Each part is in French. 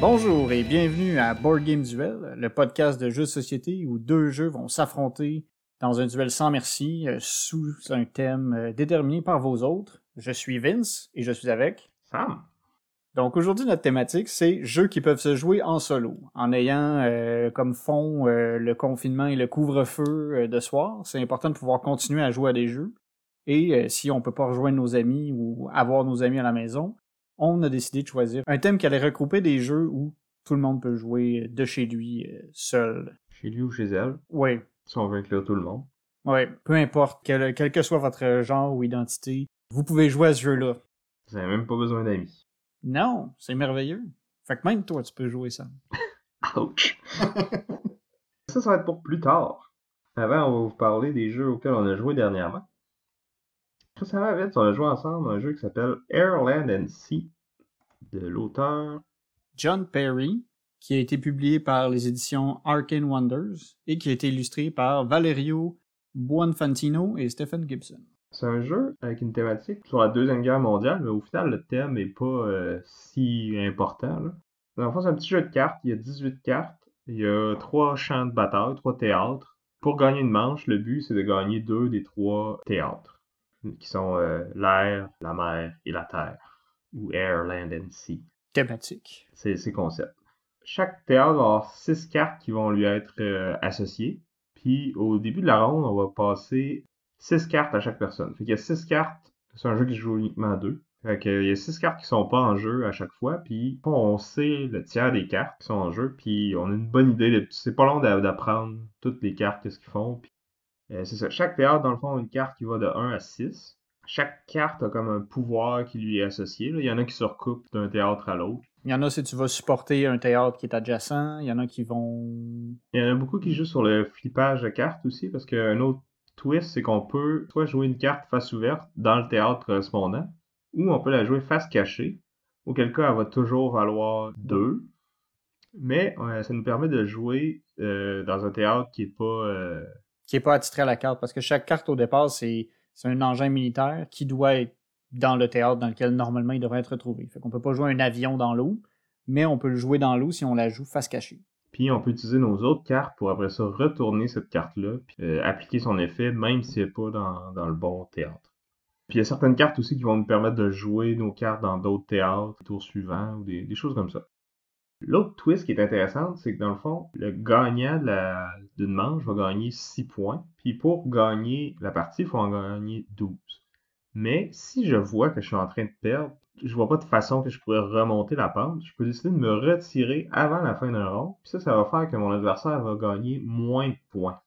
Bonjour et bienvenue à Board Game Duel, le podcast de jeux de société où deux jeux vont s'affronter dans un duel sans merci euh, sous un thème euh, déterminé par vos autres. Je suis Vince et je suis avec Sam. Donc aujourd'hui notre thématique c'est jeux qui peuvent se jouer en solo, en ayant euh, comme fond le confinement et le couvre-feu de soir. C'est important de pouvoir continuer à jouer à des jeux. Et si on peut pas rejoindre nos amis ou avoir nos amis à la maison, on a décidé de choisir un thème qui allait regrouper des jeux où tout le monde peut jouer de chez lui, seul. Chez lui ou chez elle. Oui. Si on veut inclure tout le monde. Oui, peu importe, quel, que soit votre genre ou identité, vous pouvez jouer à ce jeu-là. Vous n'avez même pas besoin d'amis. Non, c'est merveilleux. Fait que même toi, tu peux jouer ça. Ouch! ça, ça va être pour plus tard. Avant, on va vous parler des jeux auxquels on a joué dernièrement. Ça va vite, on a joué ensemble un jeu qui s'appelle Airland and Sea de l'auteur John Perry, qui a été publié par les éditions Arcane Wonders et qui a été illustré par Valerio Buonfantino et Stephen Gibson. C'est un jeu avec une thématique sur la Deuxième Guerre mondiale, mais au final, le thème n'est pas euh, si important. Là. Dans le fond, c'est un petit jeu de cartes. Il y a 18 cartes. Il y a trois champs de bataille, trois théâtres. Pour gagner une manche, le but, c'est de gagner deux des trois théâtres qui sont euh, l'air, la mer et la terre, ou air, land and sea. Thématique. C'est ces concepts. Chaque théâtre va avoir six cartes qui vont lui être euh, associées. Puis au début de la ronde, on va passer six cartes à chaque personne. Fait qu'il y a six cartes. C'est un jeu qui se joue uniquement à deux. Fait qu'il y a six cartes qui sont pas en jeu à chaque fois. Puis on sait le tiers des cartes qui sont en jeu. Puis on a une bonne idée. C'est pas long d'apprendre toutes les cartes, qu'est-ce qu'ils font. Euh, c'est ça. Chaque théâtre, dans le fond, a une carte qui va de 1 à 6. Chaque carte a comme un pouvoir qui lui est associé. Il y en a qui se recoupent d'un théâtre à l'autre. Il y en a si tu vas supporter un théâtre qui est adjacent. Il y en a qui vont. Il y en a beaucoup qui jouent sur le flippage de cartes aussi, parce qu'un autre twist, c'est qu'on peut soit jouer une carte face ouverte dans le théâtre correspondant, ou on peut la jouer face cachée, auquel cas elle va toujours valoir 2. Mais euh, ça nous permet de jouer euh, dans un théâtre qui est pas qui n'est pas attitré à la carte, parce que chaque carte au départ, c'est un engin militaire qui doit être dans le théâtre dans lequel normalement il devrait être retrouvé. Fait qu'on peut pas jouer un avion dans l'eau, mais on peut le jouer dans l'eau si on la joue face cachée. Puis on peut utiliser nos autres cartes pour après ça retourner cette carte-là, puis euh, appliquer son effet, même si elle pas dans, le bon théâtre. Puis il y a certaines cartes aussi qui vont nous permettre de jouer nos cartes dans d'autres théâtres, tours suivants, ou des choses comme ça. L'autre twist qui est intéressante, c'est que dans le fond, le gagnant d'une manche va gagner 6 points. Puis pour gagner la partie, il faut en gagner 12. Mais si je vois que je suis en train de perdre, je vois pas de façon que je pourrais remonter la pente. Je peux décider de me retirer avant la fin d'un round. Puis ça, ça va faire que mon adversaire va gagner moins de points.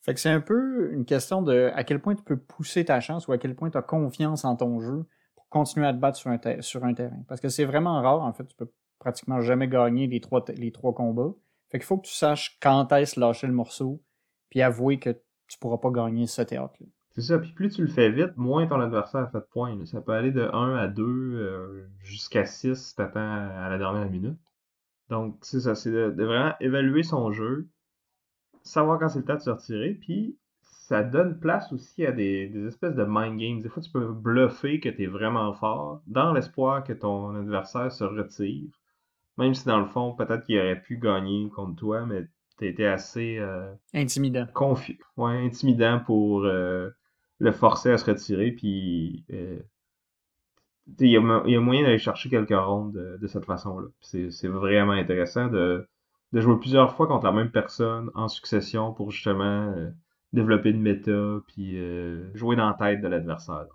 Fait que c'est un peu une question de à quel point tu peux pousser ta chance ou à quel point tu as confiance en ton jeu pour continuer à te battre sur un, sur un terrain. Parce que c'est vraiment rare, en fait, tu peux pratiquement jamais gagné les trois, les trois combats. Fait qu'il faut que tu saches quand est-ce lâcher le morceau, puis avouer que tu pourras pas gagner ce théâtre-là. C'est ça, puis plus tu le fais vite, moins ton adversaire a fait de points. Ça peut aller de 1 à 2 euh, jusqu'à 6 si t'attends à la dernière minute. Donc c'est ça, c'est de, vraiment évaluer son jeu, savoir quand c'est le temps de se retirer, puis ça donne place aussi à des, des, espèces de mind games. Des fois, tu peux bluffer que tu es vraiment fort dans l'espoir que ton adversaire se retire. Même si dans le fond, peut-être qu'il aurait pu gagner contre toi, mais t'as été assez. Euh, intimidant. Ouais, intimidant pour euh, le forcer à se retirer. Puis. Euh, il y, a, moyen d'aller chercher quelques rondes de, cette façon-là. C'est vraiment intéressant de, de, jouer plusieurs fois contre la même personne en succession pour justement développer une méta puis jouer dans la tête de l'adversaire.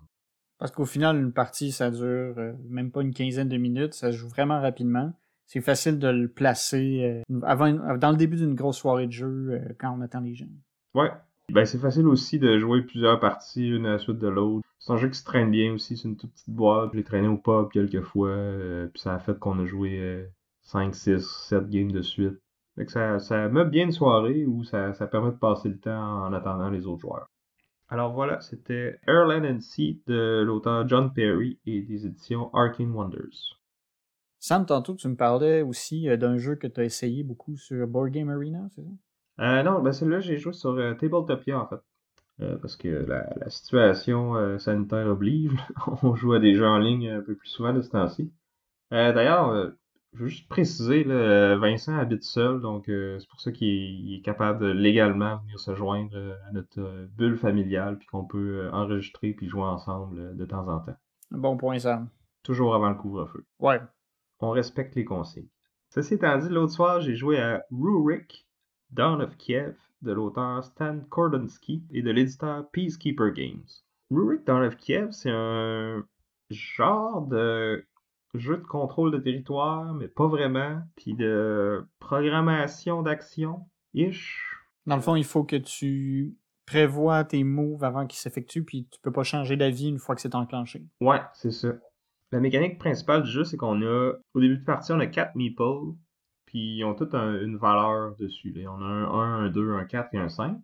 Parce qu'au final, une partie, ça dure même pas une quinzaine de minutes, ça se joue vraiment rapidement c'est facile de le placer euh, avant, dans le début d'une grosse soirée de jeu euh, quand on attend les gens. Ouais. Ben, c'est facile aussi de jouer plusieurs parties une à la suite de l'autre. C'est un jeu qui se traîne bien aussi, c'est une toute petite boîte. Je l'ai traîné au pub quelques fois, euh, puis ça a fait qu'on a joué 5, 6, 7 games de suite. Fait que ça, ça bien une soirée ou ça, ça permet de passer le temps en attendant les autres joueurs. Alors voilà, c'était Airland and Sea de l'auteur John Perry et des éditions Arcane Wonders. Sam, tantôt, tu me parlais aussi euh, d'un jeu que tu as essayé beaucoup sur Board Game Arena, c'est ça? Euh, non, ben celui-là, j'ai joué sur euh, Tabletopia, en fait. Euh, parce que la, la situation sanitaire oblige. On joue à des jeux en ligne un peu plus souvent de ce temps-ci. D'ailleurs, je veux juste préciser, là, Vincent habite seul, donc c'est pour ça qu'il est, capable de légalement venir se joindre à notre bulle familiale, puis qu'on peut enregistrer puis jouer ensemble de temps en temps. Bon point, Sam. Toujours avant le couvre-feu. Ouais. On respecte les consignes. Ceci étant dit, l'autre soir, j'ai joué à Rurik, Dawn of Kiev, de l'auteur Stan Kordonsky et de l'éditeur Peacekeeper Games. Rurik Dawn of Kiev, c'est un genre de jeu de contrôle de territoire, mais pas vraiment, puis de programmation d'action, ish. Dans le fond, il faut que tu prévois tes moves avant qu'ils s'effectuent, puis tu peux pas changer d'avis une fois que c'est enclenché. Ouais, c'est ça. La mécanique principale du jeu, c'est qu'on a, au début de partie, on a 4 meeples, puis ils ont toutes un- une valeur dessus. On a un 1, un 2, un 4 et un 5.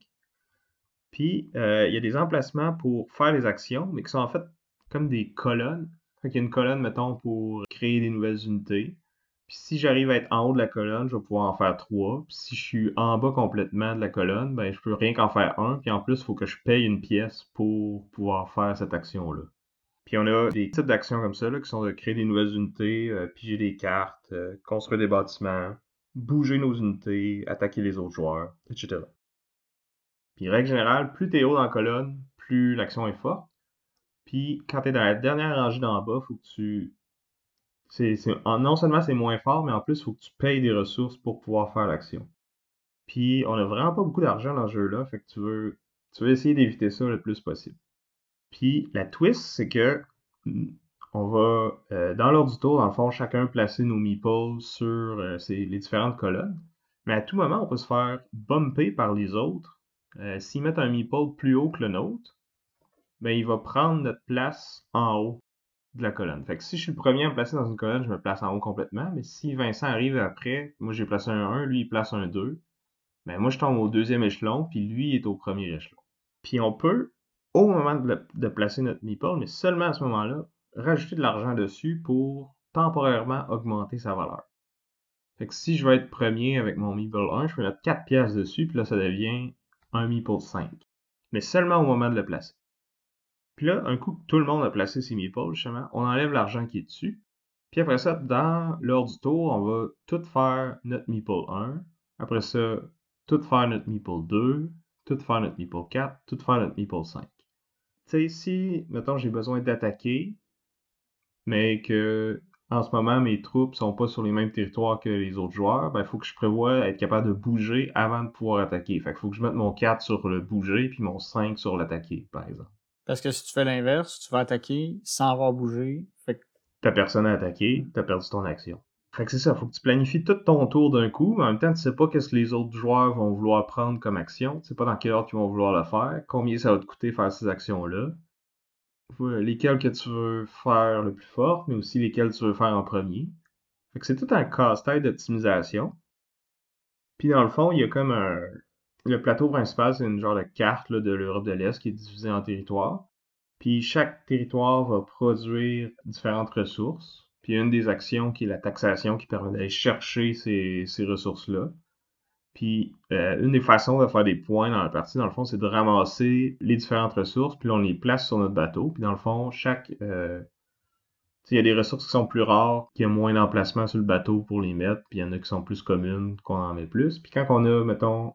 Puis, euh, il y a des emplacements pour faire les actions, mais qui sont en fait comme des colonnes. Fait qu'il y a une colonne, mettons, pour créer des nouvelles unités. Puis si j'arrive à être en haut de la colonne, je vais pouvoir en faire trois. Puis si je suis en bas complètement de la colonne, ben je peux rien qu'en faire un. Puis en plus, il faut que je paye une pièce pour pouvoir faire cette action-là. Puis on a des types d'actions comme ça, là, qui sont de créer des nouvelles unités, euh, piger des cartes, euh, construire des bâtiments, bouger nos unités, attaquer les autres joueurs, etc. Puis règle générale, plus t'es haut dans la colonne, plus l'action est forte. Puis quand t'es dans la dernière rangée d'en bas, faut que tu... C'est, non seulement c'est moins fort, mais en plus, faut que tu payes des ressources pour pouvoir faire l'action. Puis on a vraiment pas beaucoup d'argent dans ce jeu-là, fait que tu veux, tu veux essayer d'éviter ça le plus possible. Puis la twist, c'est que on va, euh, dans l'ordre du tour, dans le fond, chacun placer nos meeples sur euh, les différentes colonnes. Mais à tout moment, on peut se faire bumper par les autres. Euh, S'ils mettent un meeple plus haut que le nôtre, ben, il va prendre notre place en haut de la colonne. Fait que si je suis le premier à me placer dans une colonne, je me place en haut complètement. Mais si Vincent arrive après, moi j'ai placé un 1, lui il place un 2, ben moi je tombe au deuxième échelon, puis lui est au premier échelon. Puis on peut, au moment de, placer notre meeple, mais seulement à ce moment-là, rajouter de l'argent dessus pour temporairement augmenter sa valeur. Fait que si je veux être premier avec mon meeple 1, je peux mettre 4 pièces dessus, puis là ça devient un meeple 5. Mais seulement au moment de le placer. Puis là, un coup que tout le monde a placé ses meeples, justement, on enlève l'argent qui est dessus. Puis après ça, dans l'ordre du tour, on va tout faire notre meeple 1. Après ça, tout faire notre meeple 2. Tout faire notre meeple 4. Tout faire notre meeple 5. Tu sais, si, mettons, j'ai besoin d'attaquer, mais que en ce moment, mes troupes sont pas sur les mêmes territoires que les autres joueurs, ben, il faut que je prévoie être capable de bouger avant de pouvoir attaquer. Fait qu'il faut que je mette mon 4 sur le bouger, puis mon 5 sur l'attaquer, par exemple. Parce que si tu fais l'inverse, tu vas attaquer sans avoir bougé. Fait que T'as personne à attaquer, t'as perdu ton action. Fait que c'est ça, faut que tu planifies tout ton tour d'un coup, mais en même temps, tu sais pas qu'est-ce que les autres joueurs vont vouloir prendre comme action, tu sais pas dans quel ordre ils vont vouloir le faire, combien ça va te coûter faire ces actions-là, Voilà, lesquelles que tu veux faire le plus fort, mais aussi lesquelles tu veux faire en premier. Fait que c'est tout un casse-tête d'optimisation. Puis dans le fond, il y a comme un... Le plateau principal, c'est une genre de carte là, de l'Europe de l'Est qui est divisée en territoires. Puis chaque territoire va produire différentes ressources. Puis a une des actions qui est la taxation qui permet d'aller chercher ces, ces ressources-là. Puis euh, une des façons de faire des points dans la partie, dans le fond, c'est de ramasser les différentes ressources, puis on les place sur notre bateau. Puis dans le fond, chaque... euh, il y a des ressources qui sont plus rares, qui ont moins d'emplacement sur le bateau pour les mettre, puis il y en a qui sont plus communes, qu'on en met plus. Puis quand on a, mettons,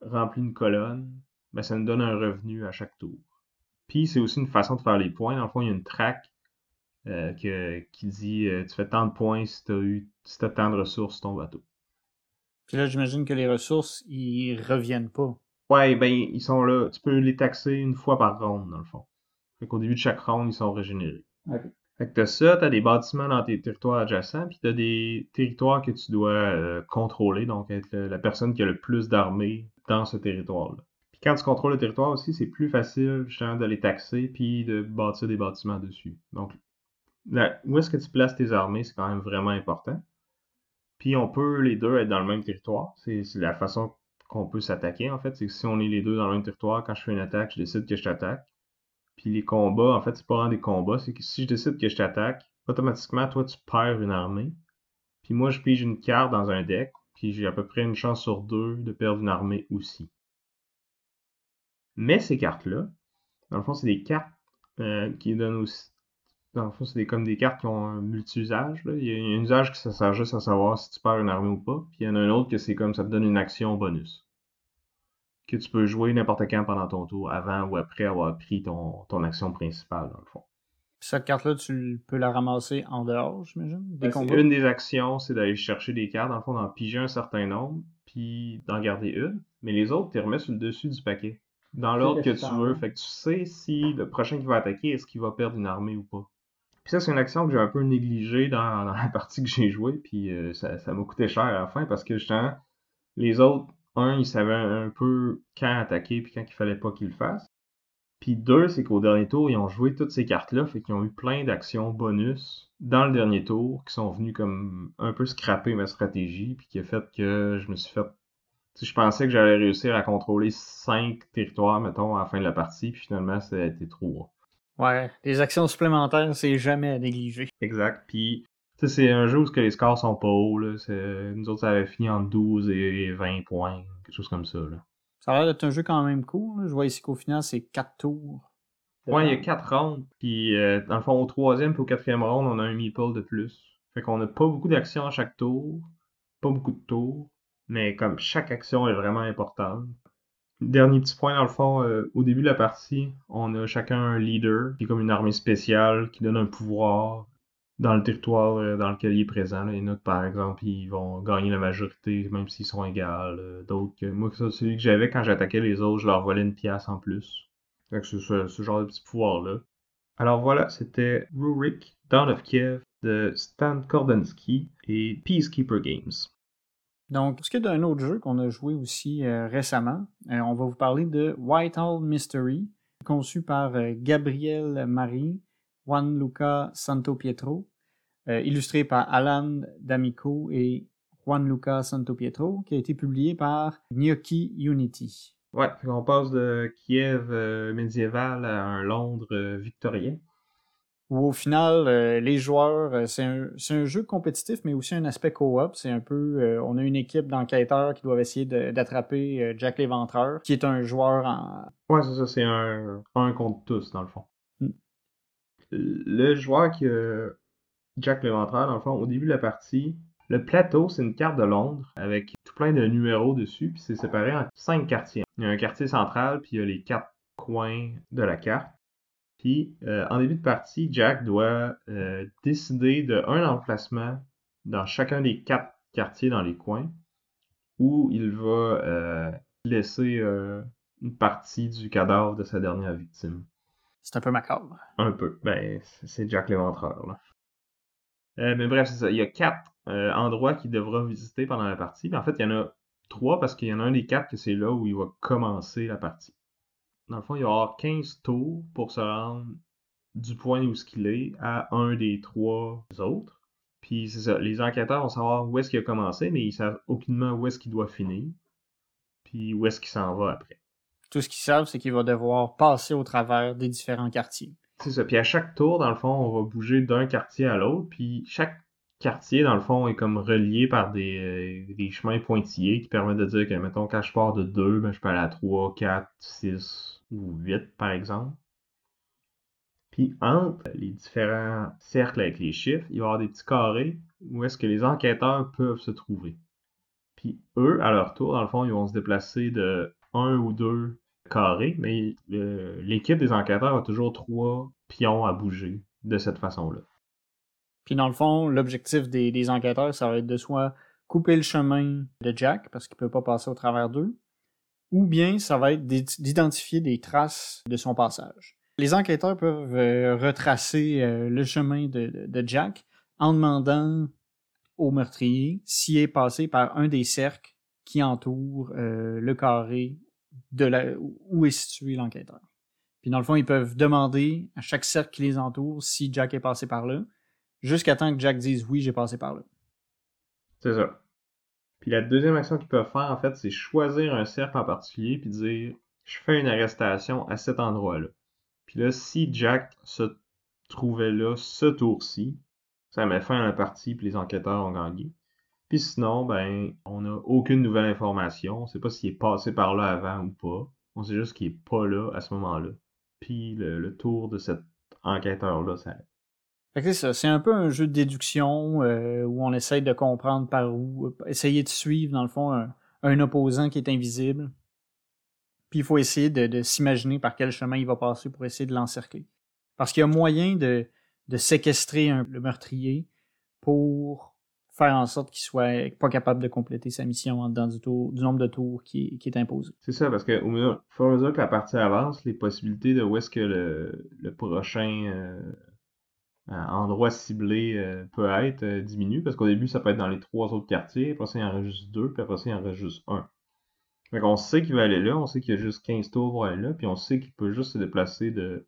rempli une colonne, ben ça nous donne un revenu à chaque tour. Puis c'est aussi une façon de faire les points. Dans le fond, il y a une track euh, que- qui dit euh, tu fais tant de points si tu as eu si t'as tant de ressources ton bateau. Puis là, j'imagine que les ressources, ils reviennent pas. Ouais, ben ils sont là. Tu peux les taxer une fois par ronde, dans le fond. Fait qu'au début de chaque ronde, ils sont régénérés. Fait que t'as ça, t'as des bâtiments dans tes territoires adjacents, puis t'as des territoires que tu dois euh, contrôler, donc être le- la personne qui a le plus d'armées dans ce territoire-là. Puis quand tu contrôles le territoire aussi, c'est plus facile justement de les taxer puis de bâtir des bâtiments dessus. Donc, où est-ce que tu places tes armées, c'est quand même vraiment important. Puis on peut les deux être dans le même territoire. C'est la façon qu'on peut s'attaquer, en fait. C'est que si on est les deux dans le même territoire, quand je fais une attaque, je décide que je t'attaque. Puis les combats, en fait, c'est pas vraiment des combats, c'est que si je décide que je t'attaque, automatiquement, toi, tu perds une armée. Puis moi, je pige une carte dans un deck, puis j'ai à peu près une chance sur deux de perdre une armée aussi. Mais ces cartes-là, dans le fond, c'est des cartes euh, qui donnent aussi. Dans le fond, c'est comme des cartes qui ont un multi-usage. Il y a un usage qui ça sert juste à savoir si tu perds une armée ou pas. Puis il y en a un autre que c'est comme ça te donne une action bonus. Que tu peux jouer n'importe quand pendant ton tour, avant ou après avoir pris ton, ton action principale, dans le fond. Cette carte-là, tu peux la ramasser en dehors, j'imagine? Ben, une des actions, c'est d'aller chercher des cartes, dans le fond, d'en piger un certain nombre, puis d'en garder une. Mais les autres, tu les remets sur le dessus du paquet dans l'ordre que tu veux. Fait que tu sais si le prochain qui va attaquer, est-ce qu'il va perdre une armée ou pas. Puis ça, c'est une action que j'ai un peu négligée dans, la partie que j'ai jouée, puis euh, ça, m'a coûté cher à la fin parce que justement, les autres, un, ils savaient un peu quand attaquer puis quand il fallait pas qu'ils le fassent. Puis deux, c'est qu'au dernier tour, ils ont joué toutes ces cartes-là, fait qu'ils ont eu plein d'actions bonus dans le dernier tour qui sont venus comme un peu scraper ma stratégie, puis qui a fait que je me suis fait je pensais que j'allais réussir à contrôler cinq territoires, mettons, à la fin de la partie, puis finalement, ça a été trop. Ouais, les actions supplémentaires, c'est jamais à négliger. Exact. Puis, c'est un jeu où les scores sont pas hauts. Là. Nous autres, ça avait fini en 12 et 20 points, quelque chose comme ça. Là. Ça a l'air d'être un jeu quand même cool. Je vois ici qu'au final, c'est 4 tours. Ouais, il y a 4 rounds. Puis, euh, dans le fond, au troisième et au quatrième round, on a un meeple de plus. Fait qu'on a pas beaucoup d'actions à chaque tour. Pas beaucoup de tours mais comme chaque action est vraiment importante. Dernier petit point, dans le fond, euh, au début de la partie, on a chacun un leader, qui est comme une armée spéciale, qui donne un pouvoir dans le territoire euh, dans lequel il est présent. Il en a par exemple, ils vont gagner la majorité, même s'ils sont égaux. Euh, d'autres, moi, celui que j'avais quand j'attaquais les autres, je leur volais une pièce en plus. Donc, c'est ce, genre de petit pouvoir-là. Alors voilà, c'était Rurik, Dawn of Kiev, de Stan Kordensky et Peacekeeper Games. Donc, ce qui est d'un autre jeu qu'on a joué aussi euh, récemment, euh, on va vous parler de Whitehall Mystery, conçu par euh, Gabriel Marie, Juan Luca Santo Pietro, illustré par Alan D'Amico et Juan Luca Santo Pietro, qui a été publié par Gnocchi Unity. Ouais, on passe de Kiev médiéval à un Londres victorien où au final, euh, les joueurs, euh, c'est un, jeu compétitif, mais aussi un aspect co-op. C'est un peu, euh, on a une équipe d'enquêteurs qui doivent essayer d'attraper Jack l'Éventreur, qui est un joueur en... Ouais, c'est ça, c'est un, un contre tous, dans le fond. Hmm. Le joueur qui a Jack l'Éventreur, dans le fond, au début de la partie, le plateau, c'est une carte de Londres avec tout plein de numéros dessus, puis c'est séparé en cinq quartiers. Il y a un quartier central, puis il y a les quatre coins de la carte. Puis, euh, en début de partie, Jack doit euh, décider d'un emplacement dans chacun des quatre quartiers dans les coins où il va euh, laisser une partie du cadavre de sa dernière victime. C'est un peu macabre. Un peu. Ben, c'est Jack l'éventreur, là. mais bref, c'est ça. Il y a quatre endroits qu'il devra visiter pendant la partie. en fait, il y en a trois parce qu'il y en a un des quatre que c'est là où il va commencer la partie. Dans le fond, il va y avoir 15 tours pour se rendre du point où ce qu'il est à un des trois autres. Puis c'est ça, les enquêteurs vont savoir où est-ce qu'il a commencé, mais ils savent aucunement où est-ce qu'il doit finir. Puis où est-ce qu'il s'en va après. Tout ce qu'ils savent, c'est qu'il va devoir passer au travers des différents quartiers. C'est ça. Puis à chaque tour, dans le fond, on va bouger d'un quartier à l'autre. Puis chaque quartier, dans le fond, est comme relié par des, euh, des chemins pointillés qui permettent de dire que, mettons, quand je pars de 2, ben, je peux aller à 3, 4, 6, ou 8 par exemple. Puis entre les différents cercles avec les chiffres, il va y avoir des petits carrés où est-ce que les enquêteurs peuvent se trouver. Puis eux, à leur tour, dans le fond, ils vont se déplacer de un ou deux carrés, mais l'équipe des enquêteurs a toujours trois pions à bouger de cette façon-là. Puis dans le fond, l'objectif des, des, enquêteurs, ça va être de soit couper le chemin de Jack, parce qu'il ne peut pas passer au travers d'eux, ou bien ça va être d'identifier des traces de son passage. Les enquêteurs peuvent euh, retracer euh, le chemin de, Jack en demandant au meurtrier s'il est passé par un des cercles qui entourent euh, le carré où est situé l'enquêteur. Puis dans le fond, ils peuvent demander à chaque cercle qui les entoure si Jack est passé par là, jusqu'à temps que Jack dise oui, j'ai passé par là. C'est ça. Puis la deuxième action qu'ils peuvent faire, en fait, c'est choisir un cercle en particulier puis dire je fais une arrestation à cet endroit-là. Puis là, si Jack se trouvait là ce tour-ci, ça met fin à la partie puis les enquêteurs ont gagné. Puis sinon, ben, on n'a aucune nouvelle information. On sait pas s'il est passé par là avant ou pas. On sait juste qu'il est pas là à ce moment-là. Puis le, tour de cet enquêteur-là s'arrête. C'est ça. C'est un peu un jeu de déduction euh, où on essaye de comprendre par où, essayer de suivre, dans le fond, un, opposant qui est invisible. Puis il faut essayer de, s'imaginer par quel chemin il va passer pour essayer de l'encercler. Parce qu'il y a moyen de, séquestrer le meurtrier pour faire en sorte qu'il soit pas capable de compléter sa mission dans du, du nombre de tours qui, est imposé. C'est ça, parce que au fur et à mesure que la partie avance, les possibilités de où est-ce que le, prochain euh, euh, endroit ciblé euh, peut être diminuent, parce qu'au début, ça peut être dans les trois autres quartiers, après ça, il y en reste juste deux, puis après ça, il y en reste juste un. On sait qu'il va aller là, on sait qu'il y a juste 15 tours pour aller là, puis on sait qu'il peut juste se déplacer de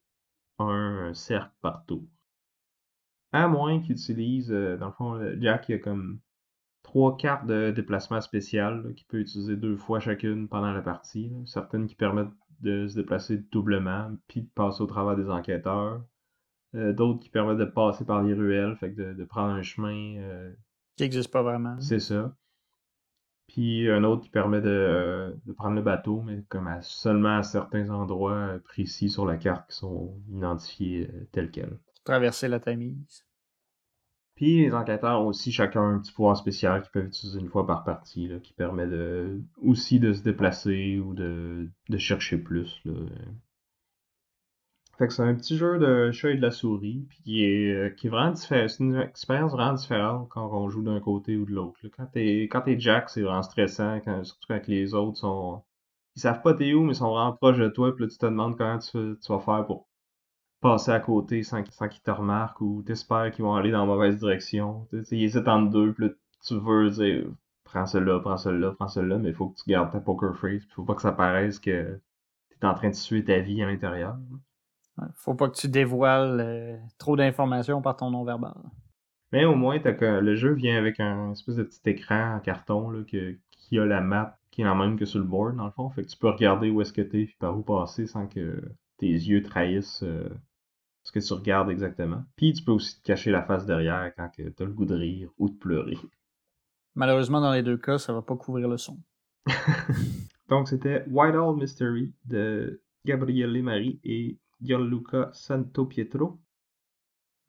un cercle par tour. À moins qu'il utilise, euh, dans le fond, Jack, il a comme trois cartes de déplacement spécial qu'il peut utiliser deux fois chacune pendant la partie. Certaines qui permettent de se déplacer doublement, puis de passer au travers des enquêteurs. Euh, d'autres qui permettent de passer par les ruelles, fait que de, prendre un chemin. Euh, qui n'existe pas vraiment. C'est ça. Puis un autre qui permet de, prendre le bateau, mais comme seulement à certains endroits précis sur la carte qui sont identifiés tels quels traverser la Tamise. Puis les enquêteurs ont aussi chacun un petit pouvoir spécial qu'ils peuvent utiliser une fois par partie, là, qui permet de, aussi de se déplacer ou de, de chercher plus. Là. Fait que c'est un petit jeu de chat et de la souris, puis qui est, euh, qui est vraiment différent. C'est une expérience vraiment différente quand on joue d'un côté ou de l'autre. Quand t'es, quand t'es Jack, c'est vraiment stressant, surtout quand les autres sont. Ils savent pas t'es où, mais ils sont vraiment proches de toi, puis là tu te demandes comment tu, vas faire pour passer à côté sans, qu'ils te remarquent ou t'espères qu'ils vont aller dans la mauvaise direction. ils hésitent entre deux, puis là, tu veux dire prends celui-là, prends celui-là, prends celui-là, mais il faut que tu gardes ta poker face, faut pas que ça paraisse que tu es en train de suivre ta vie à l'intérieur. Faut pas que tu dévoiles euh, trop d'informations par ton nom verbal. Mais au moins, que, le jeu vient avec un espèce de petit écran en carton là, qui a la map qui est la même que sur le board, dans le fond. Fait que tu peux regarder où est-ce que t'es et par où passer sans que tes yeux trahissent euh, ce que tu regardes exactement. Puis tu peux aussi te cacher la face derrière quand tu as le goût de rire ou de pleurer. Malheureusement, dans les deux cas, ça va pas couvrir le son. Donc, c'était Whitehall Mystery de Gabriele Marie et Gianluca Santo Pietro.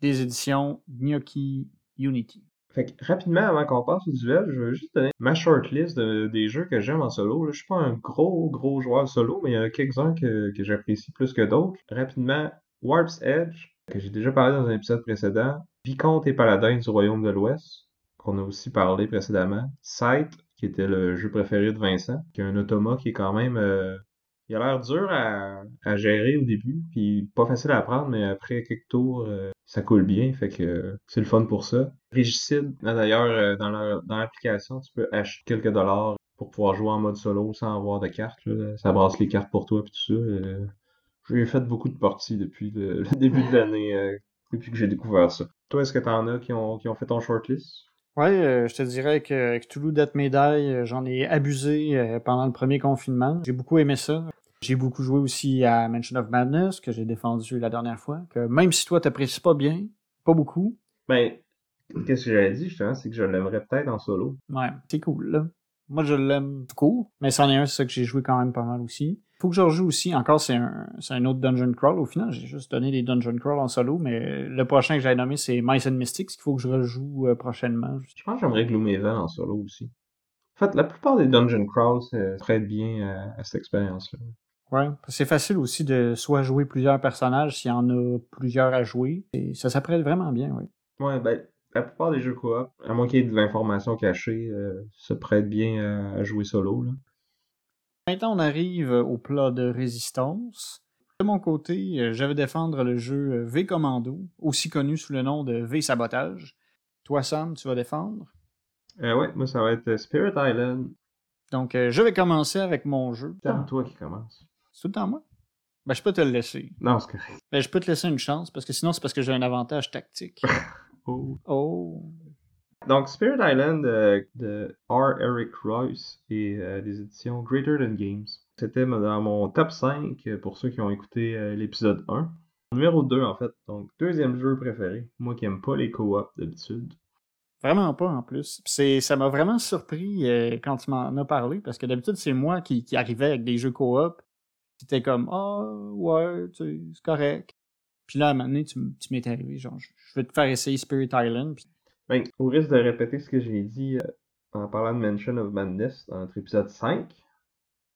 Des éditions Gnocchi Unity. Fait que, rapidement, avant qu'on passe au duel, je veux juste donner ma shortlist des jeux que j'aime en solo. Je suis pas un gros, gros joueur solo, mais il y a quelques-uns que, que j'apprécie plus que d'autres. Rapidement, Warp's Edge, que j'ai déjà parlé dans un épisode précédent, Vicomte et Paladin du Royaume de l'Ouest, qu'on a aussi parlé précédemment, Sight, qui était le jeu préféré de Vincent, qui est un automa qui est quand même... Euh, il a l'air dur à, gérer au début, puis pas facile à apprendre, mais après quelques tours, euh, ça coule bien, fait que c'est le fun pour ça. Régicide, d'ailleurs, euh, dans l'application, tu peux acheter quelques dollars pour pouvoir jouer en mode solo sans avoir de cartes. Ça brasse les cartes pour toi, puis tout ça. J'ai fait beaucoup de parties depuis le, début de l'année, euh, depuis que j'ai découvert ça. Toi, est-ce que t'en as qui ont, qui ont fait ton shortlist? Ouais, euh, je te dirais que Cthulhu Death Médaille, euh, j'en ai abusé pendant le premier confinement. J'ai beaucoup aimé ça. J'ai beaucoup joué aussi à Mansion of Madness, que j'ai défendu la dernière fois. Que même si toi t'apprécies pas bien, pas beaucoup. Ben, qu'est-ce que j'avais dit justement, c'est que je l'aimerais peut-être en solo. Ouais, c'est cool, là. Moi, je l'aime cool, mais c'en est un, c'est ça que j'ai joué quand même pas mal aussi faut que je rejoue aussi. Encore, c'est un, un, autre dungeon crawl. Au final, j'ai juste donné des dungeon crawl en solo, mais le prochain que j'ai nommé, c'est Mice and Mystics, qu'il faut que je rejoue euh, prochainement. Je pense que j'aimerais Gloomhaven en solo aussi. En fait, la plupart des dungeon crawls prêtent bien à, cette expérience-là. Ouais, c'est facile aussi de soit jouer plusieurs personnages s'il y en a plusieurs à jouer. Et ça s'apprête vraiment bien, oui. Ouais, ben, la plupart des jeux coop, à moins qu'il y ait de l'information cachée, euh, se prêtent bien à, jouer solo. Là. Maintenant, on arrive au plat de résistance. De mon côté, euh, je vais défendre le jeu euh, V Commando, aussi connu sous le nom de V Sabotage. Toi, Sam, tu vas défendre? Euh, ouais, moi, ça va être Spirit Island. Donc, euh, je vais commencer avec mon jeu. C'est toi qui commence. C'est tout le temps moi? Ben, je peux te le laisser. Non, c'est correct. Ben, je peux te laisser une chance, parce que sinon, c'est parce que j'ai un avantage tactique. oh. Oh. Donc, Spirit Island euh, de R. Eric Royce et euh, des éditions Greater Than Games. C'était dans mon top 5 euh, pour ceux qui ont écouté l'épisode 1. Numéro 2, en fait. Donc, deuxième jeu préféré. Moi qui aime pas les co-op d'habitude. Vraiment pas, en plus. C'est, ça m'a vraiment surpris quand tu m'en as parlé, parce que d'habitude, c'est moi qui, qui arrivais avec des jeux co-op. C'était comme, ah, ouais, c'est correct. Puis là, à un moment donné, tu, tu m'es arrivé, genre, je vais te faire essayer Spirit Island. Ben, au risque de répéter ce que j'ai dit euh, en parlant de Mention of Madness dans notre épisode 5,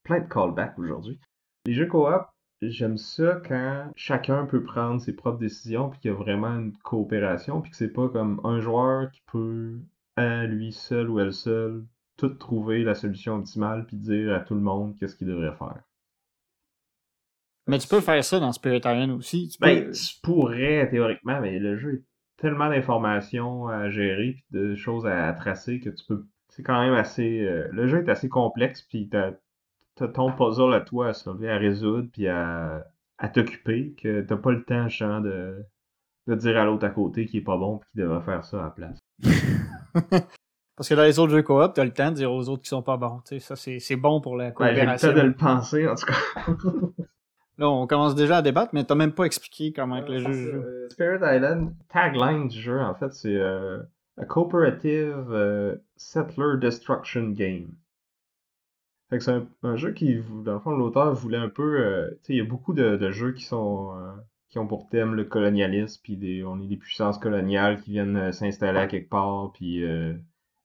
plein de callbacks aujourd'hui. Les jeux coop, j'aime ça quand chacun peut prendre ses propres décisions puis qu'il y a vraiment une coopération puis que c'est pas comme un joueur qui peut à lui seul ou elle seule tout trouver la solution optimale puis dire à tout le monde qu'est-ce qu'il devrait faire. Mais tu peux faire ça dans Spirit Island aussi. Tu, ben, tu pourrais théoriquement, mais le jeu est tellement d'informations à gérer puis de choses à, tracer que tu peux. C'est quand même assez. Euh, le jeu est assez complexe, puis t'as as ton puzzle à toi à solver, à résoudre, puis à, à t'occuper, que t'as pas le temps, justement, de, de dire à l'autre à côté qui est pas bon puis qui devrait faire ça à la place. Parce que dans les autres jeux coop, t'as le temps de dire aux autres qui sont pas bons. ça, c'est bon pour la coopération. Ouais, j'ai le temps de le penser, en tout cas. Là, on commence déjà à débattre, mais t'as même pas expliqué comment le jeu joue. Euh, Spirit Island, tagline du jeu, en fait, c'est euh, A Cooperative euh, Settler Destruction Game. Fait que c'est un, jeu qui, dans le fond, l'auteur voulait un peu... tu sais, il y a beaucoup de, jeux qui sont... qui ont pour thème le colonialisme, puis des, on est des puissances coloniales qui viennent s'installer à quelque part, puis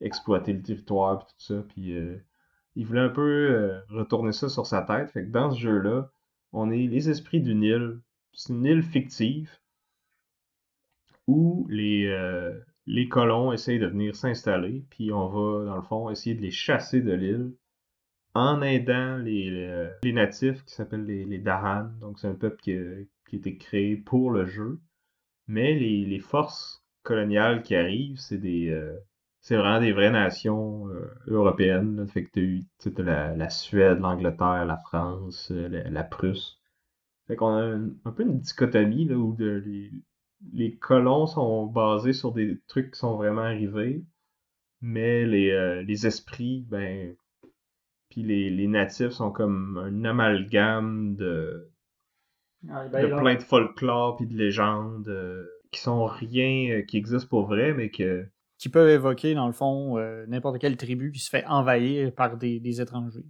exploiter le territoire, puis tout ça, puis il voulait un peu retourner ça sur sa tête. Fait que dans ce jeu-là, on est les esprits d'une île. C'est une île fictive où les, euh, les colons essayent de venir s'installer, puis on va, dans le fond, essayer de les chasser de l'île en aidant les, natifs qui s'appellent les, les Dahan. Donc, c'est un peuple qui a, été créé pour le jeu. Mais les, les forces coloniales qui arrivent, c'est des, euh, c'est vraiment des vraies nations euh, européennes. Fait que t'as eu la, la Suède, l'Angleterre, la France, euh, la, Prusse. Fait qu'on a un, peu une dichotomie là, où de, les, colons sont basés sur des trucs qui sont vraiment arrivés, mais les, euh, les esprits, ben, puis les, les, natifs sont comme un amalgame de, ben, de plein de folklore puis de légendes qui sont rien, qui existent pour vrai, mais que qui peuvent évoquer, dans le fond, euh, n'importe quelle tribu qui se fait envahir par des, étrangers.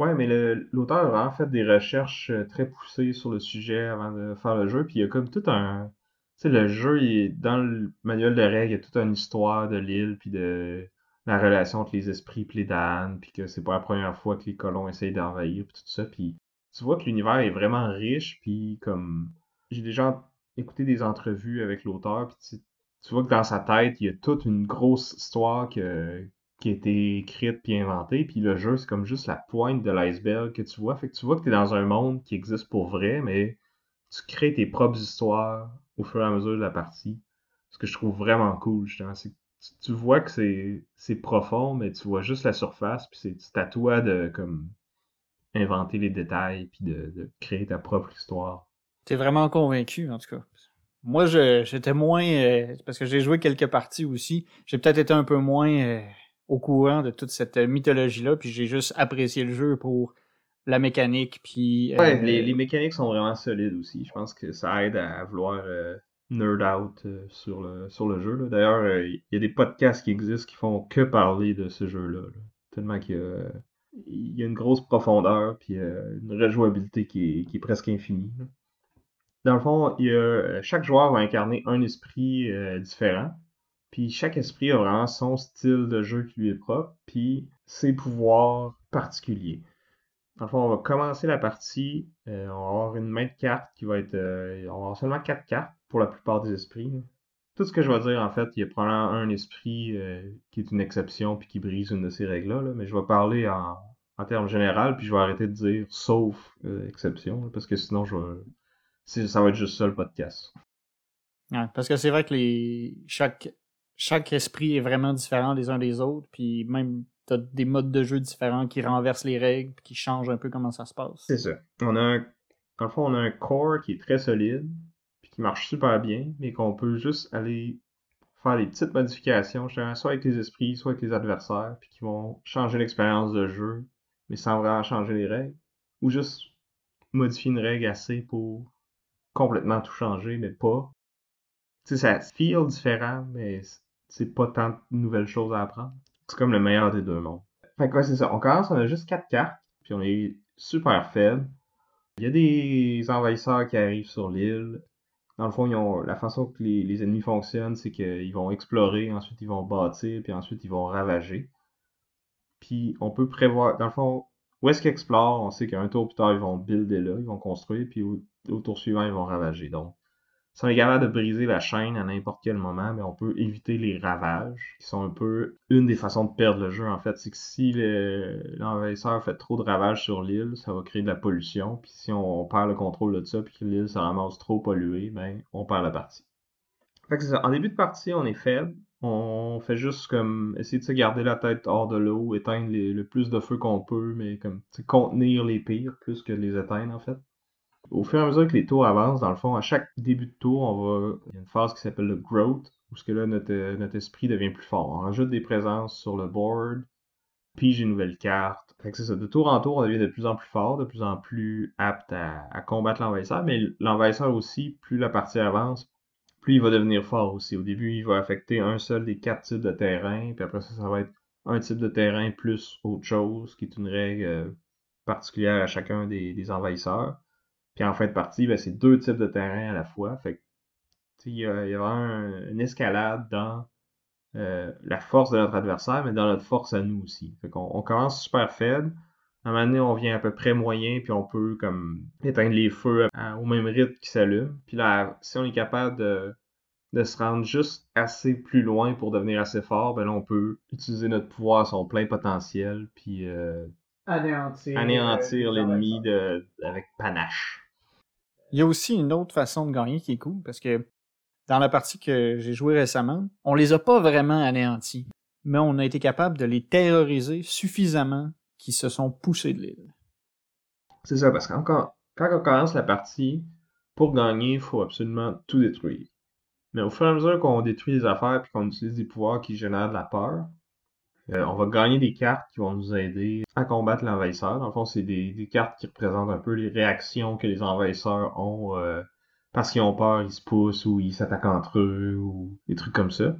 Ouais, mais l'auteur a fait des recherches euh, très poussées sur le sujet avant de faire le jeu, puis il y a comme tout un... Tu sais, le jeu, est, dans le manuel de règles, il y a toute une histoire de l'île, puis de la relation entre les esprits et les puis que c'est pas la première fois que les colons essayent d'envahir, puis tout ça, puis tu vois que l'univers est vraiment riche, puis comme... J'ai déjà écouté des entrevues avec l'auteur, puis tu vois que dans sa tête, il y a toute une grosse histoire qui a été écrite puis inventée, puis le jeu, c'est comme juste la pointe de l'iceberg que tu vois. Fait que tu vois que tu es dans un monde qui existe pour vrai, mais tu crées tes propres histoires au fur et à mesure de la partie. Ce que je trouve vraiment cool, justement. C'est tu vois que c'est profond, mais tu vois juste la surface, puis c'est à toi de comme inventer les détails, puis de, de créer ta propre histoire. T'es vraiment convaincu, en tout cas. Moi, j'étais moins. Euh, parce que j'ai joué quelques parties aussi. J'ai peut-être été un peu moins euh, au courant de toute cette mythologie-là. Puis j'ai juste apprécié le jeu pour la mécanique. Puis, euh, les, mécaniques sont vraiment solides aussi. Je pense que ça aide à vouloir nerd out sur, le, sur le jeu. D'ailleurs, il y a des podcasts qui existent qui font que parler de ce jeu-là. Tellement qu'il y y a une grosse profondeur puis une rejouabilité qui est, qui est presque infinie. Dans le fond, euh, chaque joueur va incarner un esprit euh, différent. Puis chaque esprit a vraiment son style de jeu qui lui est propre, puis ses pouvoirs particuliers. Dans le fond, on va commencer la partie. Euh, on va avoir une main de cartes qui va être. on va avoir seulement quatre cartes pour la plupart des esprits. Tout ce que je vais dire, en fait, il y a probablement un esprit qui est une exception puis qui brise une de ces règles-là. mais je vais parler en, en termes généraux, puis je vais arrêter de dire sauf exception, parce que sinon je vais, ça va être juste ça le podcast. parce que c'est vrai que les chaque chaque esprit est vraiment différent des uns des autres, puis même t'as des modes de jeu différents qui renversent les règles, qui changent un peu comment ça se passe. C'est ça. On a un, dans le fond, on a un core qui est très solide, puis qui marche super bien, mais qu'on peut juste aller faire des petites modifications, soit avec les esprits, soit avec les adversaires, puis qui vont changer l'expérience de jeu, mais sans vraiment changer les règles, ou juste modifier une règle assez pour complètement tout changer, mais pas. Tu sais, ça feel différent, mais c'est pas tant de nouvelles choses à apprendre. C'est comme le meilleur des deux mondes. Fait que c'est ça. On commence, on a juste quatre cartes, puis on est super faible. Il y a des envahisseurs qui arrivent sur l'île. Dans le fond, ils ont, la façon que les, ennemis fonctionnent, c'est qu'ils vont explorer, ensuite ils vont bâtir, puis ensuite ils vont ravager. Puis on peut prévoir, dans le fond, où est-ce qu'ils explorent, on sait qu'un tour plus tard, ils vont builder là, ils vont construire, puis au, tour suivant, ils vont ravager. Donc, si on est capable de briser la chaîne à n'importe quel moment, mais on peut éviter les ravages, qui sont un peu une des façons de perdre le jeu, en fait. C'est que si l'envahisseur fait trop de ravages sur l'île, ça va créer de la pollution. Puis si on, perd le contrôle de ça, puis que l'île se ramasse trop polluée, ben, on perd la partie. En début de partie, on est faible. On fait juste comme essayer de garder la tête hors de l'eau, éteindre le plus de feu qu'on peut, mais comme contenir les pires plus que les éteindre en fait au fur et à mesure que les tours avancent, dans le fond, à chaque début de tour, on va. Il y a une phase qui s'appelle le growth, où ce que là, notre, esprit devient plus fort. On rajoute des présences sur le board, j'ai une nouvelle carte. Fait que c'est ça. De tour en tour, on devient de plus en plus fort, de plus en plus apte à, combattre l'envahisseur. Mais l'envahisseur aussi, plus la partie avance, plus il va devenir fort aussi. Au début, il va affecter un seul des quatre types de terrain, puis après ça, ça va être un type de terrain plus autre chose, qui est une règle euh, particulière à chacun des envahisseurs. Puis en fin de partie, ben, c'est deux types de terrain à la fois. Fait il y, a, il une escalade dans euh, la force de notre adversaire, mais dans notre force à nous aussi. Fait on commence super faible. À un moment donné, on vient à peu près moyen, puis on peut comme éteindre les feux au même rythme qui s'allument. Puis là, si on est capable de, de se rendre juste assez plus loin pour devenir assez fort, ben là, on peut utiliser notre pouvoir à son plein potentiel, puis euh, anéantir, anéantir euh, l'ennemi avec panache. Il y a aussi une autre façon de gagner qui est cool, parce que dans la partie que j'ai jouée récemment, on les a pas vraiment anéantis, mais on a été capable de les terroriser suffisamment qu'ils se sont poussés de l'île. C'est ça, parce que quand, on commence la partie, pour gagner, il faut absolument tout détruire. Mais au fur et à mesure qu'on détruit les affaires et qu'on utilise des pouvoirs qui génèrent de la peur, euh, on va gagner des cartes qui vont nous aider à combattre l'envahisseur. Dans le fond, c'est des, cartes qui représentent un peu les réactions que les envahisseurs ont euh, parce qu'ils ont peur, ils se poussent ou ils s'attaquent entre eux ou des trucs comme ça.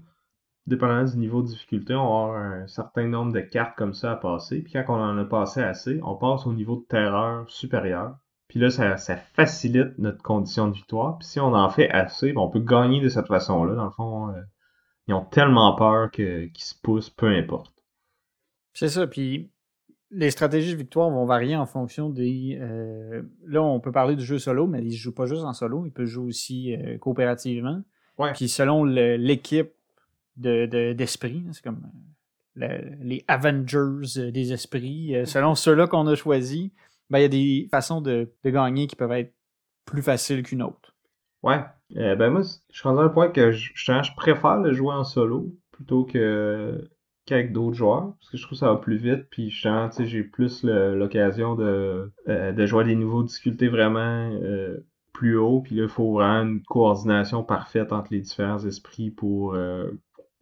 Dépendamment du niveau de difficulté, on va avoir un certain nombre de cartes comme ça à passer. Puis quand on en a passé assez, on passe au niveau de terreur supérieur. Puis là, ça, facilite notre condition de victoire. Puis si on en fait assez, ben, on peut gagner de cette façon-là. Dans le fond, euh, ils ont tellement peur qu'ils se poussent, peu importe. C'est ça, puis les stratégies de victoire vont varier en fonction des. Euh, là, on peut parler du jeu solo, mais ils ne jouent pas juste en solo, ils peuvent jouer aussi euh, coopérativement. Ouais. Puis selon l'équipe d'esprit, c'est comme euh, les Avengers des esprits, selon ceux-là qu'on a choisis, ben, il y a des façons de, gagner qui peuvent être plus faciles qu'une autre. Ouais. ben moi, je suis rendu à un point que je, je préfère le jouer en solo plutôt que qu'avec d'autres joueurs, parce que je trouve que ça va plus vite, puis sais, j'ai plus l'occasion de, euh, de jouer à des niveaux de difficulté vraiment euh, plus haut, puis là, il faut vraiment une coordination parfaite entre les différents esprits pour euh,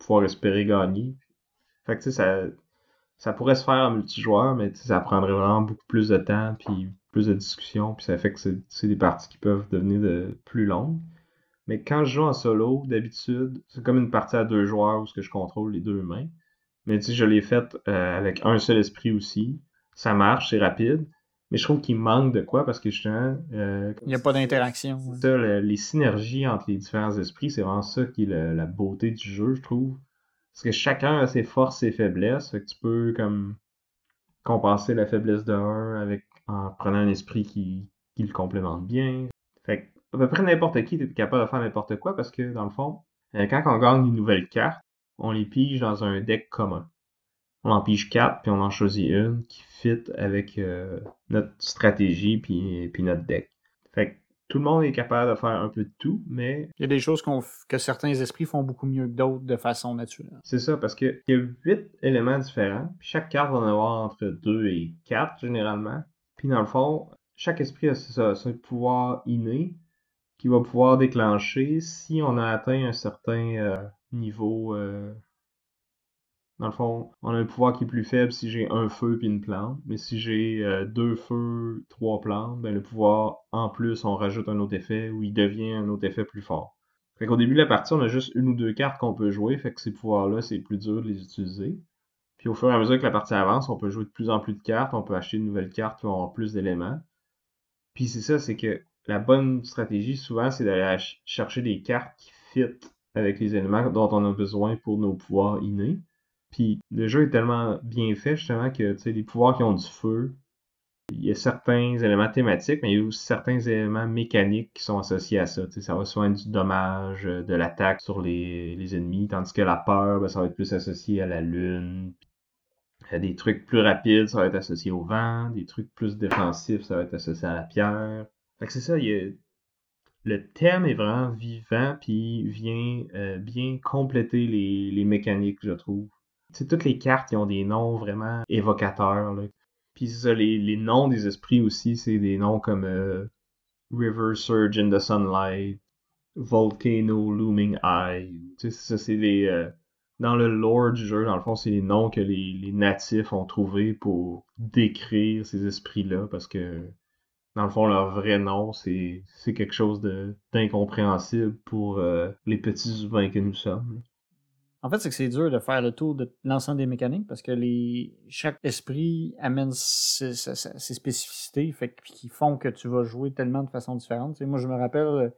pouvoir espérer gagner. Fait tu sais, ça, ça pourrait se faire en multijoueur, mais ça prendrait vraiment beaucoup plus de temps, puis plus de discussion, puis ça fait que c'est des parties qui peuvent devenir de plus longues. Mais quand je joue en solo, d'habitude, c'est comme une partie à deux joueurs où ce que je contrôle les deux mains. Mais tu je l'ai faite euh, avec un seul esprit aussi. Ça marche, c'est rapide. Mais je trouve qu'il manque de quoi parce que justement. Euh, Il n'y a pas d'interaction. les synergies entre les différents esprits, c'est vraiment ça qui est la beauté du jeu, je trouve. Parce que chacun a ses forces et faiblesses. Fait que tu peux comme compenser la faiblesse d'un avec en prenant un esprit qui, qui le complémente bien. Fait que à peu près n'importe qui est capable de faire n'importe quoi parce que dans le fond, euh, quand on gagne une nouvelle carte, on les pige dans un deck commun. On en pige quatre, puis on en choisit une qui fit avec euh, notre stratégie puis, puis notre deck. Fait que tout le monde est capable de faire un peu de tout, mais... Il y a des choses que certains esprits font beaucoup mieux que d'autres de façon naturelle. C'est ça, parce qu'il y a huit éléments différents, puis chaque carte va en avoir entre deux et quatre généralement. Puis dans le fond, chaque esprit a son pouvoir inné, qui va pouvoir déclencher si on a atteint un certain euh, niveau. euh, Dans le fond, on a un pouvoir qui est plus faible si j'ai un feu puis une plante, mais si j'ai euh, deux feux, trois plantes, ben le pouvoir en plus on rajoute un autre effet ou il devient un autre effet plus fort. Fait qu'au début de la partie, on a juste une ou deux cartes qu'on peut jouer, fait que ces pouvoirs-là, c'est plus dur de les utiliser. Puis au fur et à mesure que la partie avance, on peut jouer de plus en plus de cartes, on peut acheter de nouvelles cartes qui avoir plus d'éléments. Puis c'est ça, c'est que la bonne stratégie, souvent, c'est d'aller chercher des cartes qui fit avec les éléments dont on a besoin pour nos pouvoirs innés. Puis le jeu est tellement bien fait, justement, que, tu sais, les pouvoirs qui ont du feu, il y a certains éléments thématiques, mais il y a aussi certains éléments mécaniques qui sont associés à ça. Tu sais, ça va souvent être du dommage, euh, de l'attaque sur les, les ennemis, tandis que la peur, ben, ça va être plus associé à la lune. Des trucs plus rapides, ça va être associé au vent. Des trucs plus défensifs, ça va être associé à la pierre. Fait que c'est ça, il y a- le thème est vraiment vivant, puis vient euh, bien compléter les, les mécaniques, je trouve. Sais, toutes les cartes, ils ont des noms vraiment évocateurs, là. Puis c'est ça, les, les noms des esprits aussi, c'est des noms comme euh, River Surge in the Sunlight, Volcano Looming Eye. Tu sais, ça, c'est les. euh, dans le lore du jeu, dans le fond, c'est les noms que les, les natifs ont trouvés pour décrire ces esprits-là, parce que, dans le fond, leur vrai nom, c'est c'est quelque chose d'incompréhensible pour euh, les petits humains que nous sommes. En fait, c'est que c'est dur de faire le tour de l'ensemble des mécaniques parce que les chaque esprit amène ses, spécificités fait qui font que tu vas jouer tellement de façons différentes. Tu sais, moi, je me rappelle, euh,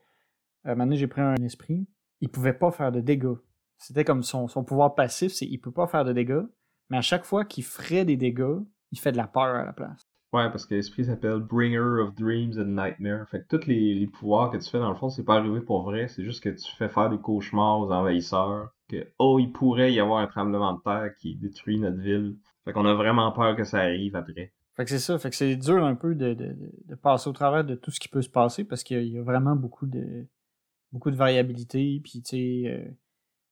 à un moment donné, j'ai pris un esprit, il pouvait pas faire de dégâts. C'était comme son, son pouvoir passif, c'est il peut pas faire de dégâts, mais à chaque fois qu'il ferait des dégâts, il fait de la peur à la place. Ouais, parce que l'esprit s'appelle Bringer of Dreams and Nightmares. Fait que tous les, les pouvoirs que tu fais, dans le fond, c'est pas arrivé pour vrai, c'est juste que tu fais faire des cauchemars aux envahisseurs. Que, oh, il pourrait y avoir un tremblement de terre qui détruit notre ville. Fait qu'on a vraiment peur que ça arrive après. Fait que c'est ça, fait que c'est dur un peu de, de- de- passer au travers de tout ce qui peut se passer parce qu'il y a- il y, a vraiment beaucoup de beaucoup de variabilité, puis tu sais, euh,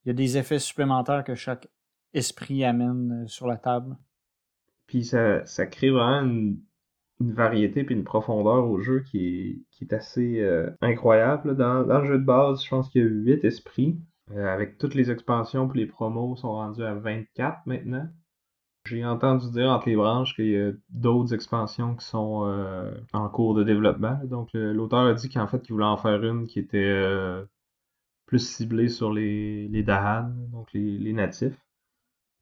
il y a des effets supplémentaires que chaque esprit amène euh, sur la table. Puis ça, ça crée vraiment une, une variété puis une profondeur au jeu qui est, assez euh, incroyable. Dans, dans le jeu de base, je pense qu'il y a 8 esprits. Euh, avec toutes les expansions puis les promos sont rendus à 24 maintenant. J'ai entendu dire entre les branches qu'il y a d'autres expansions qui sont euh, en cours de développement. Donc l'auteur a dit qu'en fait qu'il voulait en faire une qui était plus ciblée sur les, Dahan, donc les natifs.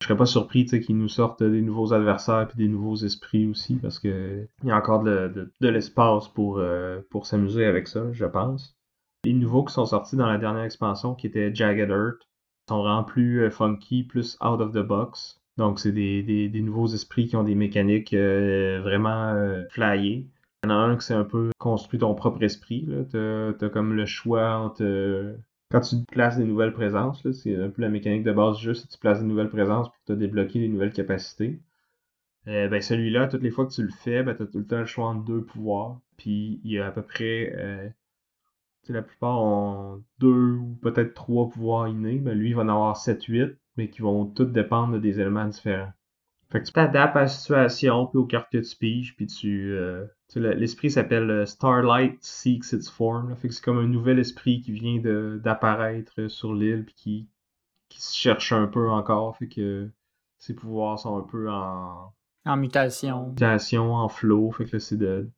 Je serais pas surpris tu qu'ils nous sortent des nouveaux adversaires puis des nouveaux esprits aussi parce que il y a encore de, l'espace pour, euh, pour s'amuser avec ça, je pense. Les nouveaux qui sont sortis dans la dernière expansion qui était Jagged Earth sont vraiment plus euh, funky, plus out of the box. Donc c'est des, des, nouveaux esprits qui ont des mécaniques euh, vraiment flyées. Il y en a un que c'est un peu construit ton propre esprit. là. T'as, t'as comme le choix entre quand tu places des nouvelles présences, c'est un peu la mécanique de base du jeu, que tu places des nouvelles présences pour te débloquer des nouvelles capacités. Euh, ben celui-là, toutes les fois que tu le fais, ben t'as tout le temps le choix entre deux pouvoirs. Puis il y a à peu près euh, tu la plupart ont deux ou peut-être trois pouvoirs innés, ben lui il va en avoir 7-8, mais qui vont tous dépendre des éléments différents. Fait que tu t'adaptes à la situation, puis aux cartes que tu piges, puis tu... euh, tu sais, l'esprit s'appelle euh, Starlight Seeks Its Form. là. Fait que c'est comme un nouvel esprit qui vient de- d'apparaître sur l'île, puis qui, qui se cherche un peu encore. Fait que ses pouvoirs sont un peu en En mutation. mutation, en flow. Fait que là, c'est de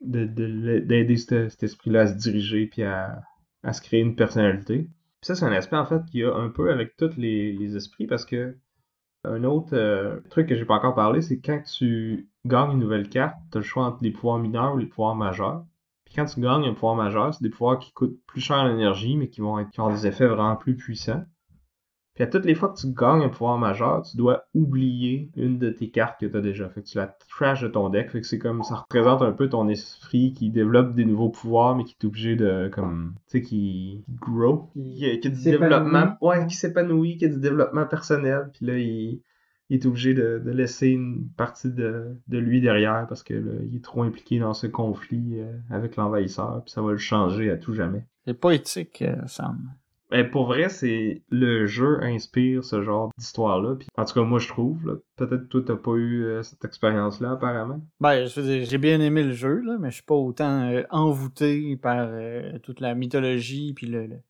de- de- d'aider cet, cet esprit-là à se diriger, puis à, à se créer une personnalité. Puis ça, c'est un aspect, en fait, qu'il y a un peu avec tous les, les esprits, parce que un autre euh, truc que j'ai pas encore parlé, c'est quand tu gagnes une nouvelle carte, tu as le choix entre les pouvoirs mineurs ou les pouvoirs majeurs. Puis quand tu gagnes un pouvoir majeur, c'est des pouvoirs qui coûtent plus cher en énergie, mais qui vont être, qui ont des effets vraiment plus puissants. Puis à toutes les fois que tu gagnes un pouvoir majeur, tu dois oublier une de tes cartes que tu as déjà. Fait que tu la trash de ton deck. Fait que c'est comme ça représente un peu ton esprit qui développe des nouveaux pouvoirs, mais qui est obligé de comme tu sais qui grow, qui, qui a du développement, ouais, qui s'épanouit, qui a du développement personnel. Puis là il, il est obligé de, de laisser une partie de, de lui derrière parce que là, il est trop impliqué dans ce conflit euh, avec l'envahisseur. Puis ça va le changer à tout jamais. C'est poétique, euh, Sam. Ben, pour vrai, c'est le jeu inspire ce genre d'histoire-là. Puis, en tout cas, moi, je trouve. Là, peut-être toi, t'as pas eu euh, cette expérience-là, apparemment. Ben, je veux dire, j'ai bien aimé le jeu, là, mais je suis pas autant euh, envoûté par euh, toute la mythologie, puis le, le-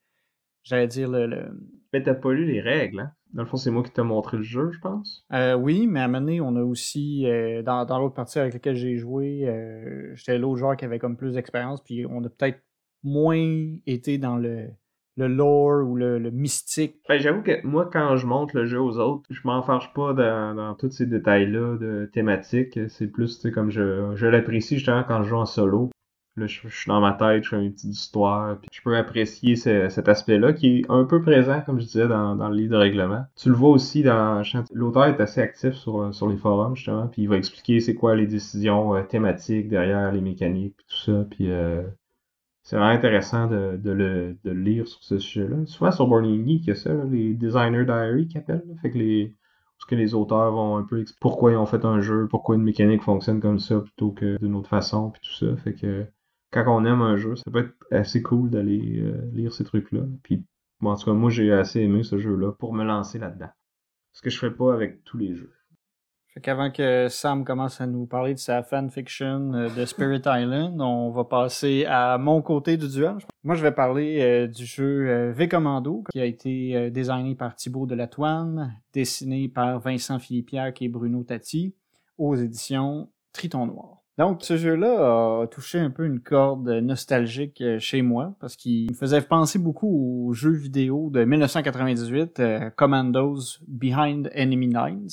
j'allais dire le, le- Mais t'as pas lu les règles, hein? Dans le fond, c'est moi qui t'ai montré le jeu, je pense. Euh, oui, mais à un moment donné, on a aussi, euh, dans, dans l'autre partie avec laquelle j'ai joué, euh, j'étais l'autre joueur qui avait comme plus d'expérience, puis on a peut-être moins été dans le, le lore ou le, le mystique. Ben, j'avoue que moi, quand je montre le jeu aux autres, je m'enfarge pas dans, dans tous ces détails-là de thématiques. C'est plus, comme je, je l'apprécie justement quand je joue en solo. Là, je, suis dans ma tête, je fais une petite histoire, puis je peux apprécier ce- cet aspect-là qui est un peu présent, comme je disais, dans, dans le livre de règlement. Tu le vois aussi dans... L'auteur est assez actif sur, sur les forums, justement, puis il va expliquer c'est quoi les décisions euh, thématiques derrière les mécaniques, puis tout ça, puis... euh, c'est vraiment intéressant de, de le, de le lire sur ce sujet-là. Souvent sur Burning Geek, il y a ça, là, les Designer Diary qui appellent. là. Fait que les. Parce que les auteurs vont un peu expliquer pourquoi ils ont fait un jeu, pourquoi une mécanique fonctionne comme ça plutôt que d'une autre façon, puis tout ça. Fait que quand on aime un jeu, ça peut être assez cool d'aller euh, lire ces trucs-là. Puis bon, en tout cas, moi j'ai assez aimé ce jeu-là pour me lancer là-dedans. Ce que je fais pas avec tous les jeux. Fait qu'avant que Sam commence à nous parler de sa fanfiction euh, de Spirit Island, on va passer à mon côté du duel. Moi, je vais parler euh, du jeu euh, V Commando, qui a été designé par Thibaut Delatoine, dessiné par Vincent Philippiac et Bruno Tati, aux éditions Triton Noir. Donc, ce jeu-là a touché un peu une corde nostalgique chez moi, parce qu'il me faisait penser beaucoup aux jeux vidéo de 1998, euh, Commandos Behind Enemy Lines,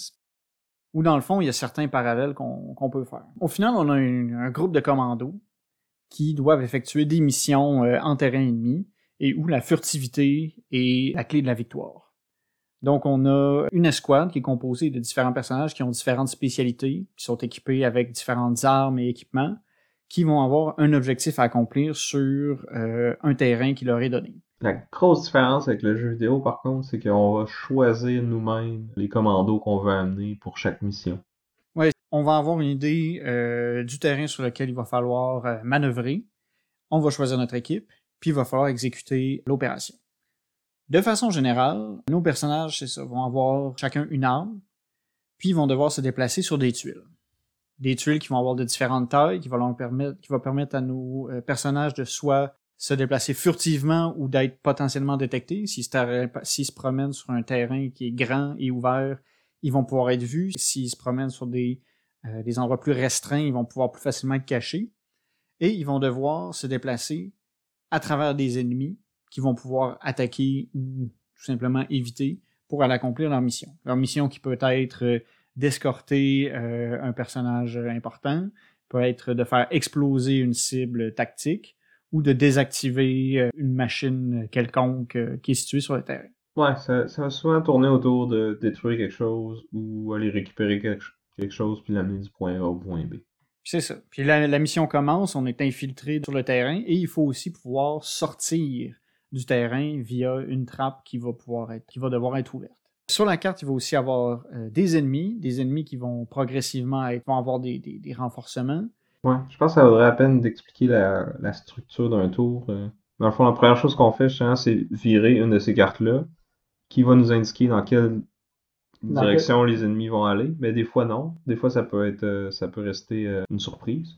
où dans le fond, il y a certains parallèles qu'on peut faire. Au final, on a un groupe de commandos qui doivent effectuer des missions euh, en terrain ennemi et où la furtivité est la clé de la victoire. Donc, on a une escouade qui est composée de différents personnages qui ont différentes spécialités, qui sont équipés avec différentes armes et équipements, qui vont avoir un objectif à accomplir sur euh, un terrain qui leur est donné. La grosse différence avec le jeu vidéo, par contre, c'est qu'on va choisir nous-mêmes les commandos qu'on veut amener pour chaque mission. Ouais, on va avoir une idée euh, du terrain sur lequel il va falloir euh, manœuvrer. On va choisir notre équipe, puis il va falloir exécuter l'opération. De façon générale, nos personnages, c'est ça, vont avoir chacun une arme, puis ils vont devoir se déplacer sur des tuiles. Des tuiles qui vont avoir de différentes tailles, qui vont permettre, qui va permettre à nos euh, personnages de soit se déplacer furtivement ou d'être potentiellement détectés. S'ils se, promènent sur un terrain qui est grand et ouvert, ils vont pouvoir être vus. S'ils se promènent sur des, euh, des endroits plus restreints, ils vont pouvoir plus facilement être cachés. Et ils vont devoir se déplacer à travers des ennemis qui vont pouvoir attaquer ou tout simplement éviter pour accomplir leur mission. Leur mission qui peut être euh, d'escorter euh, un personnage important, peut être de faire exploser une cible tactique ou de désactiver euh, une machine quelconque euh, qui est située sur le terrain. Ouais, ça, ça va souvent tourner autour de détruire quelque chose ou aller récupérer quelque, quelque chose puis l'amener du point A au point B. C'est ça. Puis la, la mission commence, on est infiltré sur le terrain et il faut aussi pouvoir sortir du terrain via une trappe qui va pouvoir être, qui va devoir être ouverte. Sur la carte, il va aussi avoir euh, des ennemis, des ennemis qui vont progressivement être, vont avoir des, des, des renforcements. Ouais, je pense que ça vaudrait la peine d'expliquer la, la structure d'un tour. euh. Dans le fond, la première chose qu'on fait, justement, c'est virer une de ces cartes-là qui va nous indiquer dans quelle Dans direction les ennemis vont aller. Mais des fois, non. Des fois, ça peut être, euh, ça peut rester euh, une surprise.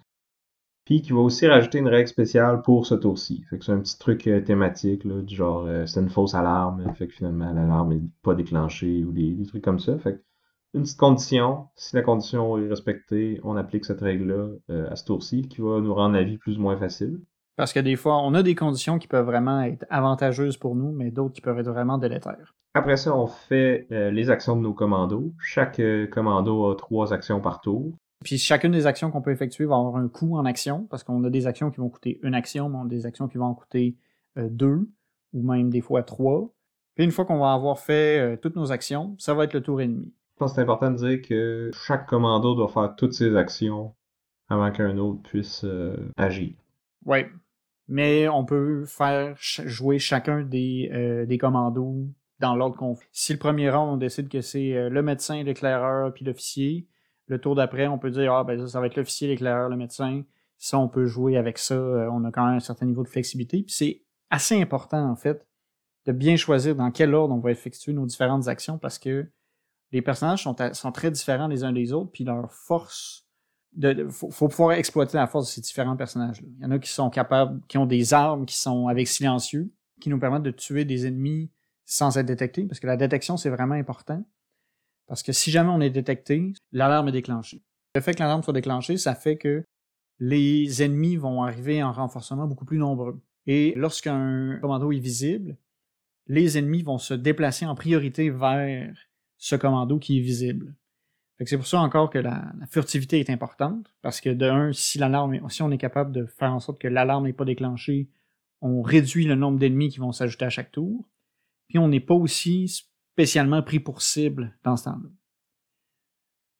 Puis qui va aussi rajouter une règle spéciale pour ce tour-ci. Fait que c'est un petit truc euh, thématique, là, du genre euh, c'est une fausse alarme, fait que finalement l'alarme est pas déclenchée ou des, des trucs comme ça. Fait que une petite condition, si la condition est respectée, on applique cette règle-là euh, à ce tour-ci, qui va nous rendre la vie plus ou moins facile. Parce que des fois, on a des conditions qui peuvent vraiment être avantageuses pour nous, mais d'autres qui peuvent être vraiment délétères. Après ça, on fait euh, les actions de nos commandos. Chaque euh, commando a trois actions par tour. Puis chacune des actions qu'on peut effectuer va avoir un coût en action, parce qu'on a des actions qui vont coûter une action, mais on a des actions qui vont en coûter deux, ou même des fois trois. Puis une fois qu'on va avoir fait toutes nos actions, ça va être le tour ennemi. C'est important de dire que chaque commando doit faire toutes ses actions avant qu'un autre puisse euh, agir. Ouais. Mais on peut faire jouer chacun des, euh, des commandos dans l'ordre qu'on fait. Si le premier round, on décide que c'est euh, le médecin, l'éclaireur, puis l'officier, le tour d'après, on peut dire, ah, ben ça, ça va être l'officier, l'éclaireur, le médecin. Ça, on peut jouer avec ça. on a quand même un certain niveau de flexibilité. Puis c'est assez important, en fait, de bien choisir dans quel ordre on va effectuer nos différentes actions parce que les personnages sont, sont très différents les uns des autres, puis leur force. De, faut, faut pouvoir exploiter la force de ces différents personnages-là. Il y en a qui sont capables, qui ont des armes qui sont avec silencieux, qui nous permettent de tuer des ennemis sans être détectés, parce que la détection, c'est vraiment important. Parce que si jamais on est détecté, l'alarme est déclenchée. Le fait que l'alarme soit déclenchée, ça fait que les ennemis vont arriver en renforcement beaucoup plus nombreux. Et lorsqu'un commando est visible, les ennemis vont se déplacer en priorité vers ce commando qui est visible. C'est pour ça encore que la, furtivité est importante, parce que de un, si l'alarme, si on est capable de faire en sorte que l'alarme n'est pas déclenchée, on réduit le nombre d'ennemis qui vont s'ajouter à chaque tour, puis on n'est pas aussi spécialement pris pour cible dans ce temps-là.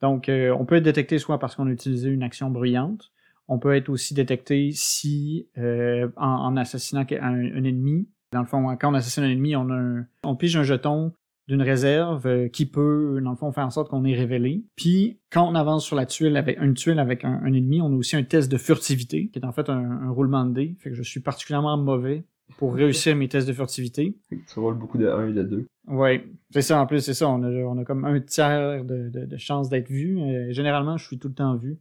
Donc, euh, on peut être détecté soit parce qu'on a utilisé une action bruyante, on peut être aussi détecté si, euh, en, assassinant un, ennemi, dans le fond, quand on assassine un ennemi, on, on pige un jeton d'une réserve euh, qui peut, dans le fond, faire en sorte qu'on est révélé. Puis, quand on avance sur la tuile avec une tuile avec un, ennemi, on a aussi un test de furtivité, qui est en fait un, roulement de dés. Fait que je suis particulièrement mauvais pour réussir mes tests de furtivité. Tu roules beaucoup de 1 et de 2. Oui, c'est ça. En plus, c'est ça. On a, on a comme un tiers de, de, de chance d'être vu. Euh, généralement, je suis tout le temps vu.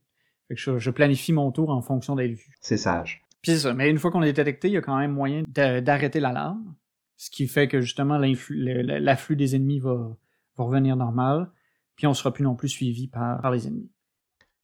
Fait que je, je planifie mon tour en fonction d'être vu. C'est sage. Puis c'est ça. Mais une fois qu'on est détecté, il y a quand même moyen d'arrêter l'alarme ce qui fait que justement l'afflux des ennemis va, revenir normal, puis on sera plus non plus suivi par, les ennemis.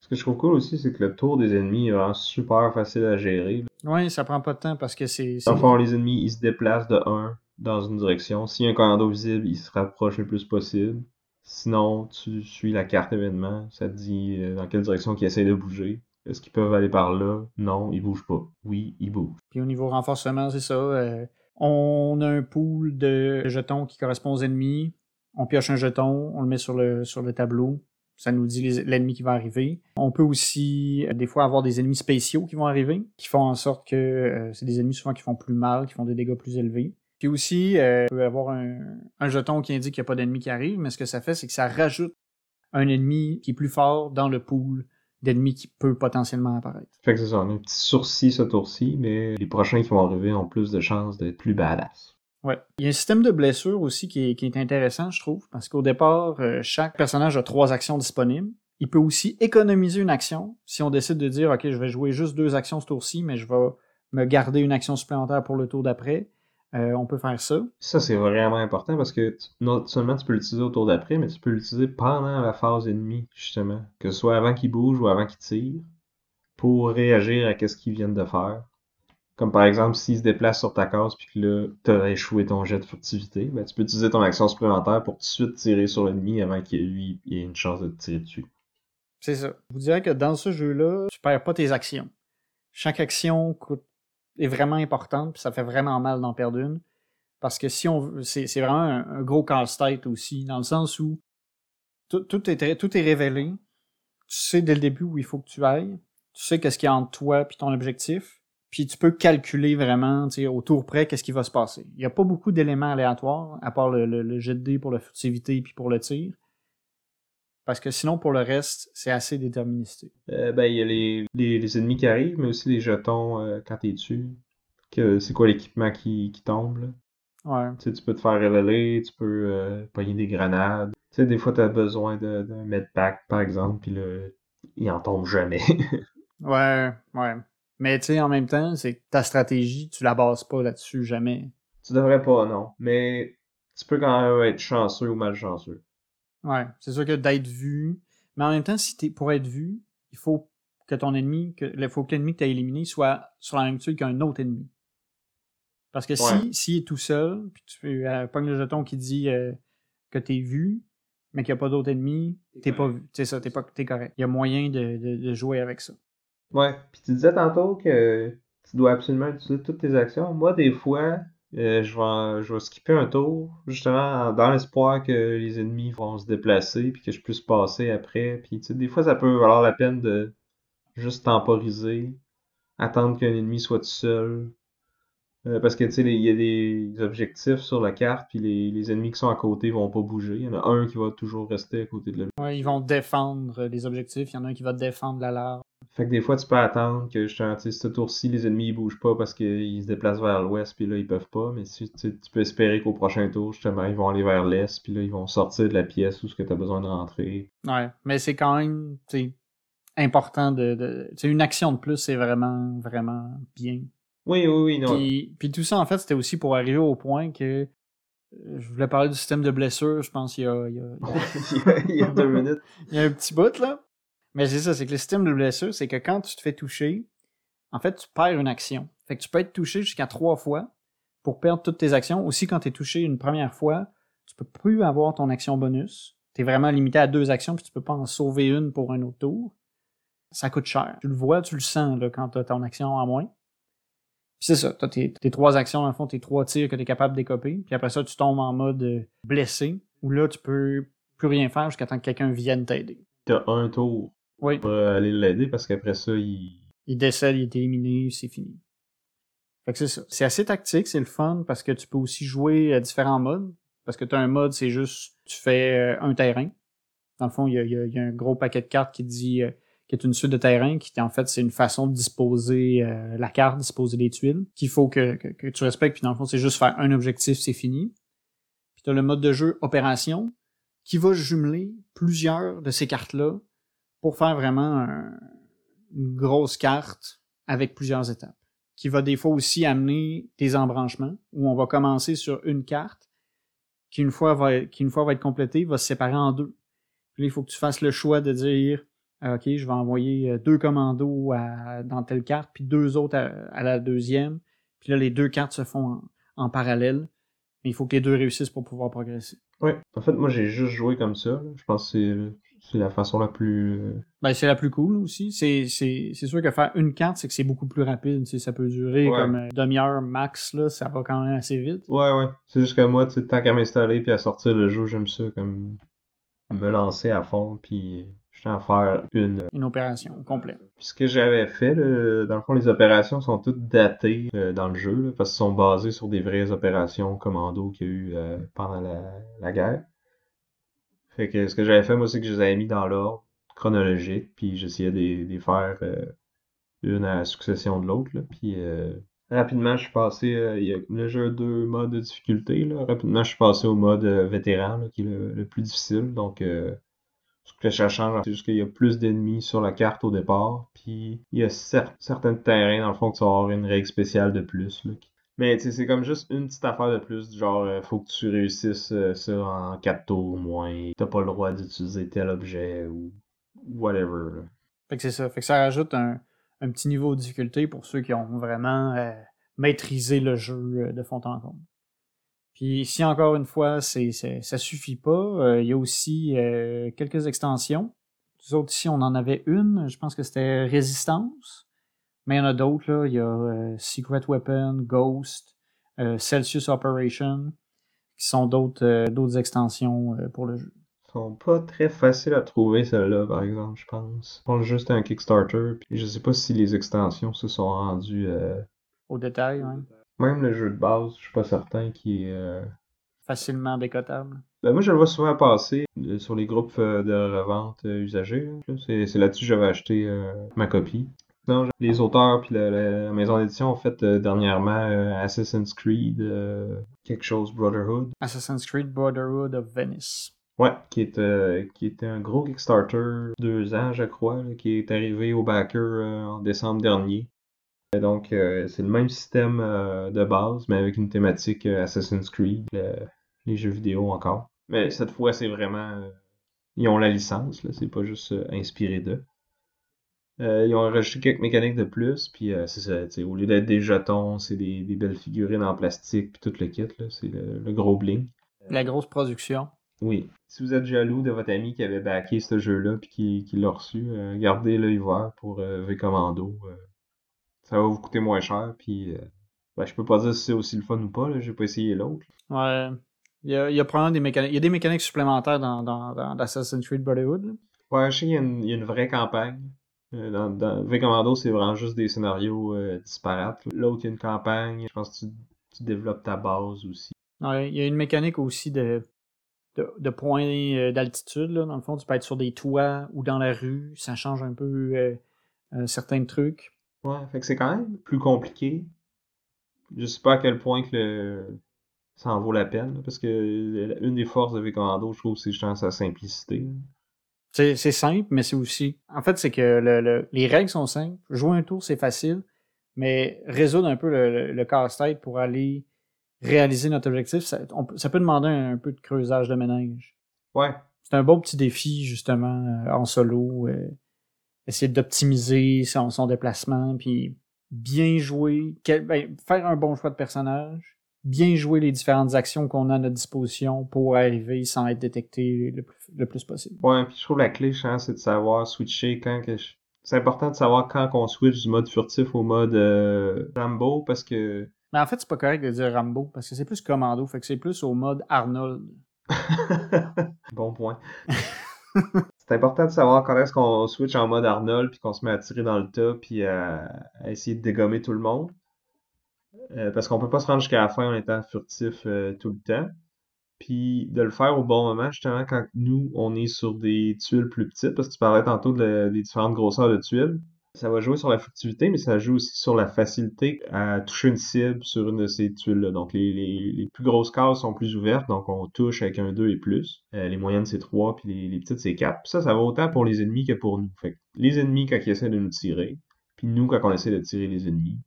Ce que je trouve cool aussi, c'est que le tour des ennemis est vraiment super facile à gérer. Oui, ça prend pas de temps parce que c'est. Fond, les ennemis, ils se déplacent de 1 dans une direction. S'il y a un commando visible, ils se rapprochent le plus possible. Sinon, tu suis la carte événement, ça te dit euh, dans quelle direction ils essaient de bouger. Est-ce qu'ils peuvent aller par là? Non, ils bougent pas. Oui, ils bougent. Puis au niveau renforcement, c'est ça. Euh, on a un pool de jetons qui correspond aux ennemis. On pioche un jeton, on le met sur le, sur le tableau. Ça nous dit l'ennemi qui va arriver. On peut aussi euh, des fois avoir des ennemis spéciaux qui vont arriver, qui font en sorte que euh, c'est des ennemis souvent qui font plus mal, qui font des dégâts plus élevés. Puis aussi, euh, on peut avoir un, un jeton qui indique qu'il n'y a pas d'ennemi qui arrive, mais ce que ça fait, c'est que ça rajoute un ennemi qui est plus fort dans le pool d'ennemis qui peut potentiellement apparaître. Fait que c'est ça, on a un petit sourcil ce tour-ci, mais les prochains qui vont arriver ont plus de chances d'être plus badass. Ouais. Il y a un système de blessure aussi qui est, intéressant, je trouve, parce qu'au départ, euh, chaque personnage a trois actions disponibles. Il peut aussi économiser une action si on décide de dire, OK, je vais jouer juste deux actions ce tour-ci, mais je vais me garder une action supplémentaire pour le tour d'après. Euh, on peut faire ça. Ça, c'est vraiment important parce que non seulement tu peux l'utiliser au tour d'après, mais tu peux l'utiliser pendant la phase ennemie, justement. Que ce soit avant qu'il bouge ou avant qu'il tire, pour réagir à ce qu'ils viennent de faire. Comme par exemple, s'il se déplace sur ta case puis que là, t'as échoué ton jet de furtivité, ben, tu peux utiliser ton action supplémentaire pour tout de suite tirer sur l'ennemi avant qu'il lui ait une chance de te tirer dessus. C'est ça. Je vous dirais que dans ce jeu-là, tu perds pas tes actions. Chaque action coûte est vraiment importante, puis ça fait vraiment mal d'en perdre une. Parce que si on c'est, c'est vraiment un, gros casse-tête aussi, dans le sens où tout, est, tout est révélé. Tu sais dès le début où il faut que tu ailles. Tu sais qu'est-ce qu'il y a entre toi et ton objectif. Puis tu peux calculer vraiment, tu sais, au tour près, qu'est-ce qui va se passer. Il n'y a pas beaucoup d'éléments aléatoires, à part le, le, jet de dés pour la furtivité puis pour le tir. Parce que sinon, pour le reste, c'est assez déterministé. Euh, ben, il y a les, les, ennemis qui arrivent, mais aussi les jetons euh, quand t'es dessus. Que, c'est quoi l'équipement qui, qui tombe, là? Ouais. Tu sais, tu peux te faire révéler, tu peux euh, pogner des grenades. Tu sais, des fois, t'as besoin d'un medpack, par exemple, puis il en tombe jamais. ouais, ouais. Mais tu sais, en même temps, c'est ta stratégie, tu la bases pas là-dessus jamais. Tu devrais pas, non. Mais tu peux quand même être chanceux ou malchanceux. Ouais, c'est sûr que d'être vu. Mais en même temps, si t'es pour être vu, il faut que ton ennemi, que, il faut que l'ennemi que tu as éliminé soit sur la même tuile qu'un autre ennemi. Parce que si s'il est tout seul, puis tu euh, pognes le jeton qui dit euh, que t'es vu, mais qu'il n'y a pas d'autres ennemis, t'es pas vu. C'est ça, t'es pas t'es correct. Il y a moyen de, de, de, jouer avec ça. Ouais. Puis tu disais tantôt que tu dois absolument utiliser toutes tes actions. Moi, des fois, euh, je, vais, je vais skipper un tour, justement, dans l'espoir que les ennemis vont se déplacer, puis que je puisse passer après. Puis, tu sais, des fois, ça peut valoir la peine de juste temporiser, attendre qu'un ennemi soit tout seul, Euh, parce que, tu sais, il y a des objectifs sur la carte, puis les, les, ennemis qui sont à côté vont pas bouger. Il y en a un qui va toujours rester à côté de l'objectif. Ouais, ils vont défendre les objectifs. Il y en a un qui va défendre la larve. Fait que des fois, tu peux attendre que, tu sais, ce tour-ci, les ennemis ils bougent pas parce qu'ils se déplacent vers l'ouest, puis là, ils peuvent pas. Mais tu, tu peux espérer qu'au prochain tour, justement, ils vont aller vers l'est, puis là, ils vont sortir de la pièce où ce que tu as besoin de rentrer. Ouais, mais c'est quand même, tu important de... de... une action de plus, c'est vraiment, vraiment bien. Oui, oui, oui, non. Puis, puis tout ça, en fait, c'était aussi pour arriver au point que euh, je voulais parler du système de blessure, je pense, il y a, il y a, il y a deux minutes. il y a un petit bout, là. Mais c'est ça, c'est que le système de blessure, c'est que quand tu te fais toucher, en fait, tu perds une action. Fait que tu peux être touché jusqu'à trois fois pour perdre toutes tes actions. Aussi, quand tu es touché une première fois, tu peux plus avoir ton action bonus. Tu es vraiment limité à deux actions, puis tu peux pas en sauver une pour un autre tour. Ça coûte cher. Tu le vois, tu le sens là, quand tu as ton action en moins. C'est ça, tu as tes, trois actions, dans le fond, tes trois tirs que tu es capable de décoper. Puis après ça, tu tombes en mode euh, blessé, où là, tu peux plus rien faire jusqu'à temps que quelqu'un vienne t'aider. Tu as un tour oui. pour aller l'aider parce qu'après ça, il. Il décède, il est éliminé, c'est fini. Fait que c'est ça. C'est assez tactique, c'est le fun parce que tu peux aussi jouer à différents modes. Parce que tu as un mode, c'est juste tu fais euh, un terrain. Dans le fond, il y a, y a, un gros paquet de cartes qui dit euh, qui est une suite de terrain, qui en fait c'est une façon de disposer euh, la carte, disposer les tuiles, qu'il faut que, que, tu respectes, puis dans le fond c'est juste faire un objectif, c'est fini. Puis tu as le mode de jeu opération, qui va jumeler plusieurs de ces cartes-là pour faire vraiment une grosse carte avec plusieurs étapes, qui va des fois aussi amener des embranchements, où on va commencer sur une carte, qui une fois va, qui une fois va être complétée, va se séparer en deux. Puis il faut que tu fasses le choix de dire, OK, je vais envoyer euh, deux commandos dans telle carte, puis deux autres à, la deuxième. Puis là, les deux cartes se font en, parallèle. Mais il faut que les deux réussissent pour pouvoir progresser. Oui, en fait, moi, j'ai juste joué comme ça. Je pense que c'est la façon la plus. Euh, ben, c'est la plus cool aussi. C'est, sûr que faire une carte, c'est que c'est beaucoup plus rapide. ça peut durer comme une demi-heure max, là, ça va quand même assez vite. Ouais, ouais. C'est juste que moi, tu tant qu'à m'installer puis à sortir le jeu, j'aime ça comme me lancer à fond puis je à faire une. Une opération complète. Puis ce que j'avais fait, dans le fond, les opérations sont toutes datées euh, dans le jeu, parce qu'elles sont basées sur des vraies opérations commando qu'il y a eu euh, pendant la, la guerre. Fait que ce que j'avais fait, moi, c'est que je les avais mis dans l'ordre chronologique, puis j'essayais de les faire euh, une à la succession de l'autre. Puis euh, rapidement, je suis passé. Euh, il y a le jeu deux modes de difficulté. Là. Rapidement, je suis passé au mode vétéran, qui est le, plus difficile. Donc, ce que ça change, c'est juste qu'il y a plus d'ennemis sur la carte au départ. Puis il y a certains terrains, dans le fond, que tu vas avoir une règle spéciale de plus. Mais c'est comme juste une petite affaire de plus, genre euh, faut que tu réussisses euh, ça en 4 tours au moins. T'as pas le droit d'utiliser tel objet ou whatever. Fait que c'est ça. Fait que ça rajoute un, un, petit niveau de difficulté pour ceux qui ont vraiment euh, maîtrisé le jeu de fond en comble. Puis si encore une fois, c'est, ça suffit pas, il y a aussi quelques extensions. Nous autres ici, on en avait une, je pense que c'était Résistance. Mais il y en a d'autres, là. Il y a euh, Secret Weapon, Ghost, euh, Celsius Operation, qui sont d'autres euh, d'autres extensions pour le jeu. Ils sont pas très faciles à trouver, celles-là, par exemple, je pense. Je pense juste un Kickstarter, puis je sais pas si les extensions se sont rendues... Au détail, oui. Même le jeu de base, je suis pas certain qu'il est... Facilement décotable. Ben moi, je le vois souvent passer sur les groupes de revente usagés. C'est là-dessus que j'avais acheté ma copie les auteurs puis la, maison d'édition ont fait euh, dernièrement euh, Assassin's Creed euh, quelque chose Brotherhood. Assassin's Creed Brotherhood of Venice. Ouais, qui qui était un gros Kickstarter, deux ans je crois, qui est arrivé au backer en décembre dernier. Donc c'est le même système de base, mais avec une thématique Assassin's Creed, les jeux vidéo encore. Mais cette fois c'est vraiment... ils ont la licence, c'est pas juste inspiré d'eux. Euh, ils ont rajouté quelques mécaniques de plus, puis euh, c'est ça, au lieu d'être des jetons, c'est des, belles figurines en plastique, puis tout le kit, c'est le, gros bling. La grosse production. Oui. Si vous êtes jaloux de votre ami qui avait backé ce jeu-là, puis qui, qui l'a reçu, euh, gardez l'œil vert pour V-Commando. Ça va vous coûter moins cher, puis ben, je peux pas dire si c'est aussi le fun ou pas, j'ai pas essayé l'autre. Ouais. Il y a, il y a probablement des mécaniques. Il y a des mécaniques supplémentaires dans, dans, dans Assassin's Creed Brotherhood. Ouais, je sais qu'il y, a une vraie campagne. Euh, dans, dans V Commando, c'est vraiment juste des scénarios euh, disparates. L'autre, il y a une campagne. Je pense que tu, tu développes ta base aussi. Ouais, il y a une mécanique aussi de, de, de points euh, d'altitude. là. Dans le fond, tu peux être sur des toits ou dans la rue. Ça change un peu euh, euh, certains trucs. Ouais, fait que c'est quand même plus compliqué. Je sais pas à quel point que le... ça en vaut la peine, là, parce que une des forces de V Commando, je trouve, c'est justement sa simplicité. C'est simple, mais c'est aussi. En fait, c'est que le- le- les règles sont simples. Jouer un tour, c'est facile, mais résoudre un peu le, casse-tête pour aller réaliser notre objectif, ça, on peut- ça peut demander un, peu de creusage de ménage. Ouais, C'est un beau petit défi, justement, euh, en solo. euh, essayer d'optimiser son, son déplacement, puis bien jouer, quel- ben, faire un bon choix de personnage, bien jouer les différentes actions qu'on a à notre disposition pour arriver sans être détecté le plus, le plus possible. ouais, puis je trouve la clé, pense, c'est de savoir switcher quand que je- C'est important de savoir quand qu'on switch du mode furtif au mode euh, Rambo, parce que... Mais en fait, c'est pas correct de dire Rambo, parce que c'est plus commando, fait que c'est plus au mode Arnold. bon point. C'est important de savoir quand est-ce qu'on switch en mode Arnold puis qu'on se met à tirer dans le tas puis à, essayer de dégommer tout le monde. Euh, parce qu'on peut pas se rendre jusqu'à la fin en étant furtif euh, tout le temps. Puis de le faire au bon moment, justement, quand nous, on est sur des tuiles plus petites, parce que tu parlais tantôt des différentes grosseurs de tuiles. Ça va jouer sur la furtivité, mais ça joue aussi sur la facilité à toucher une cible sur une de ces tuiles-là. Donc les, les, plus grosses cases sont plus ouvertes, donc on touche avec un 2 et plus. Euh, les moyennes c'est 3, puis les, les petites c'est 4. Puis ça, ça va autant pour les ennemis que pour nous. Les ennemis quand ils essaient de nous tirer, puis nous quand on essaie de tirer les ennemis.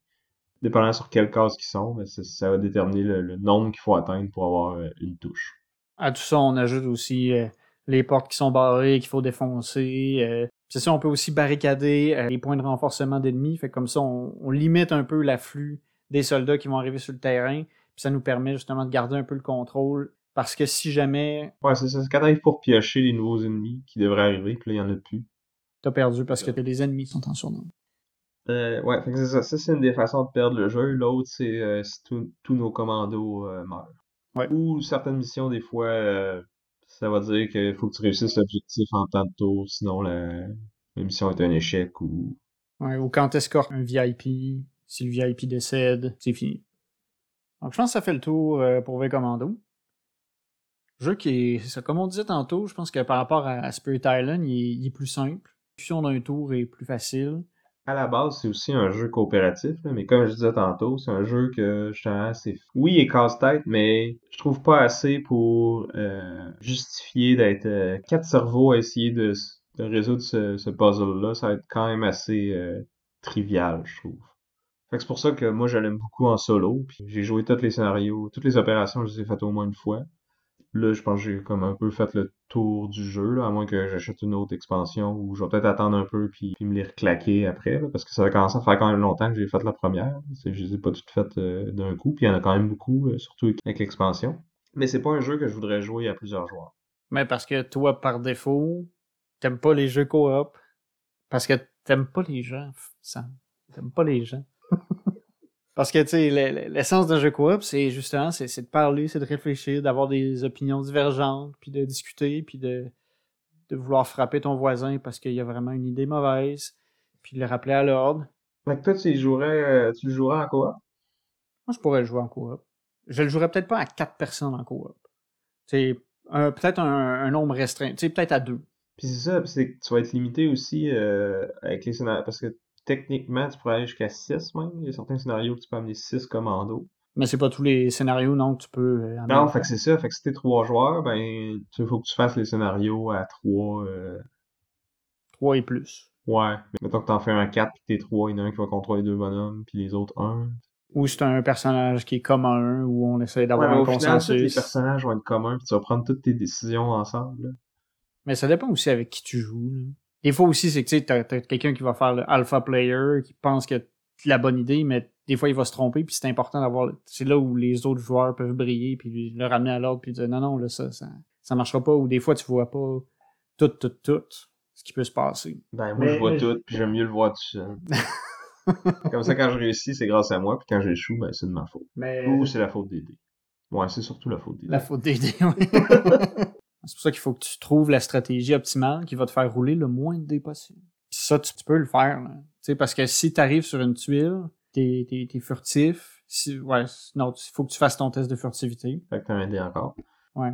Dépendant sur quelle case ils sont, ben, ça, va déterminer le, nombre qu'il faut atteindre pour avoir euh, une touche. À tout ça, on ajoute aussi euh, les portes qui sont barrées, qu'il faut défoncer. C'est ça, on peut aussi barricader euh, les points de renforcement d'ennemis. Fait que comme ça, on, on limite un peu l'afflux des soldats qui vont arriver sur le terrain. Puis ça nous permet justement de garder un peu le contrôle. Parce que si jamais Ouais, c'est ça. C'est quand t'arrives pour piocher les nouveaux ennemis qui devraient arriver, puis là, il y en a plus. t'as perdu parce que les ennemis sont en surnombre. Euh, ouais, fait que c'est ça. Ça, c'est une des façons de perdre le jeu. L'autre, c'est euh, si tous tous nos commandos meurent. Ouais. Ou certaines missions, des fois, ça va dire qu'il faut que tu réussisses l'objectif en temps de tour, sinon la, mission est un échec ou... Ou quand t'escortes un VIP, si le VIP décède, c'est fini. Donc je pense que ça fait le tour euh, pour V Commando. Jeu qui est, ça, comme on disait tantôt, je pense que par rapport à Spirit Island, il est, plus simple. L'exécution d'un tour est plus facile. À la base, c'est aussi un jeu coopératif, mais comme je disais tantôt, c'est un jeu que, justement, c'est... Oui, est casse-tête, mais je trouve pas assez pour euh, justifier d'être euh, quatre cerveaux à essayer de, de résoudre ce, ce puzzle-là. Ça va être quand même assez euh, trivial, je trouve. C'est pour ça que moi, je l'aime beaucoup en solo, puis j'ai joué tous les scénarios, toutes les opérations, je les ai faites au moins une fois. Là, je pense que j'ai comme un peu fait le tour du jeu, là, à moins que j'achète une autre expansion ou je vais peut-être attendre un peu puis, puis me les reclaquer après, parce que ça va commencer à faire quand même longtemps que j'ai fait la première. Je les ai pas toutes faites euh, d'un coup, puis il y en a quand même beaucoup, euh, surtout avec l'expansion. Mais c'est pas un jeu que je voudrais jouer à plusieurs joueurs. Mais parce que toi, par défaut, t'aimes pas les jeux coop. Parce que t'aimes pas les gens, Sam. T'aimes pas les gens. Parce que, tu sais, le- le- l'essence d'un jeu coop, c'est justement, c'est de parler, c'est de réfléchir, d'avoir des opinions divergentes, puis de discuter, puis de, de vouloir frapper ton voisin parce qu'il y a vraiment une idée mauvaise, puis de le rappeler à l'ordre. Fait que toi, tu jouerais, euh, tu le jouerais en coop? Moi, je pourrais le jouer en coop. Je le jouerais peut-être pas à quatre personnes en coop. C'est peut-être un, un nombre restreint. Tu sais, peut-être à deux. Puis c'est ça, c'est que tu vas être limité aussi euh, avec les scénarios, parce que techniquement, tu pourrais aller jusqu'à 6 même. Il y a certains scénarios que tu peux amener 6 commandos. Mais c'est pas tous les scénarios, non, que tu peux. euh, Non, fait que c'est ça. Fait que si t'es trois joueurs, ben, il faut que tu fasses les scénarios à trois. euh, Trois et plus. Ouais. Mais mettons que t'en fais un à quatre, pis t'es trois, il y en a un qui va contrôler deux bonhommes, puis les autres un. Ou c'est un personnage qui est comme un, où on essaie d'avoir un au final, tous les consensus. personnages vont être communs, puis tu vas prendre toutes tes décisions ensemble. là. Mais ça dépend aussi avec qui tu joues. là. Des fois aussi, c'est que tu sais, t'as, t'as quelqu'un qui va faire le alpha player, qui pense que c'est la bonne idée, mais des fois il va se tromper, puis c'est important d'avoir. C'est là où les autres joueurs peuvent briller, puis le ramener à l'ordre, puis dire non, non, là, ça, ça, ça marchera pas. Ou des fois, tu vois pas tout, tout, tout ce qui peut se passer. Ben, moi, Mais- je vois mais- tout, puis j'aime mieux le voir tout seul. Comme ça, quand je réussis, c'est grâce à moi, puis quand j'échoue, ben, c'est de ma faute. Mais Ou c'est la faute des dés. Ouais, c'est surtout la faute des dés. la faute des dés, oui. c'est pour ça qu'il faut que tu trouves la stratégie optimale qui va te faire rouler le moins de dés possible. Puis ça, tu, peux le faire. Là. sais, parce que si tu arrives sur une tuile, t'es es, furtif. Si, ouais, non, il faut que tu fasses ton test de furtivité. Fait que t'as un dé encore. Ouais.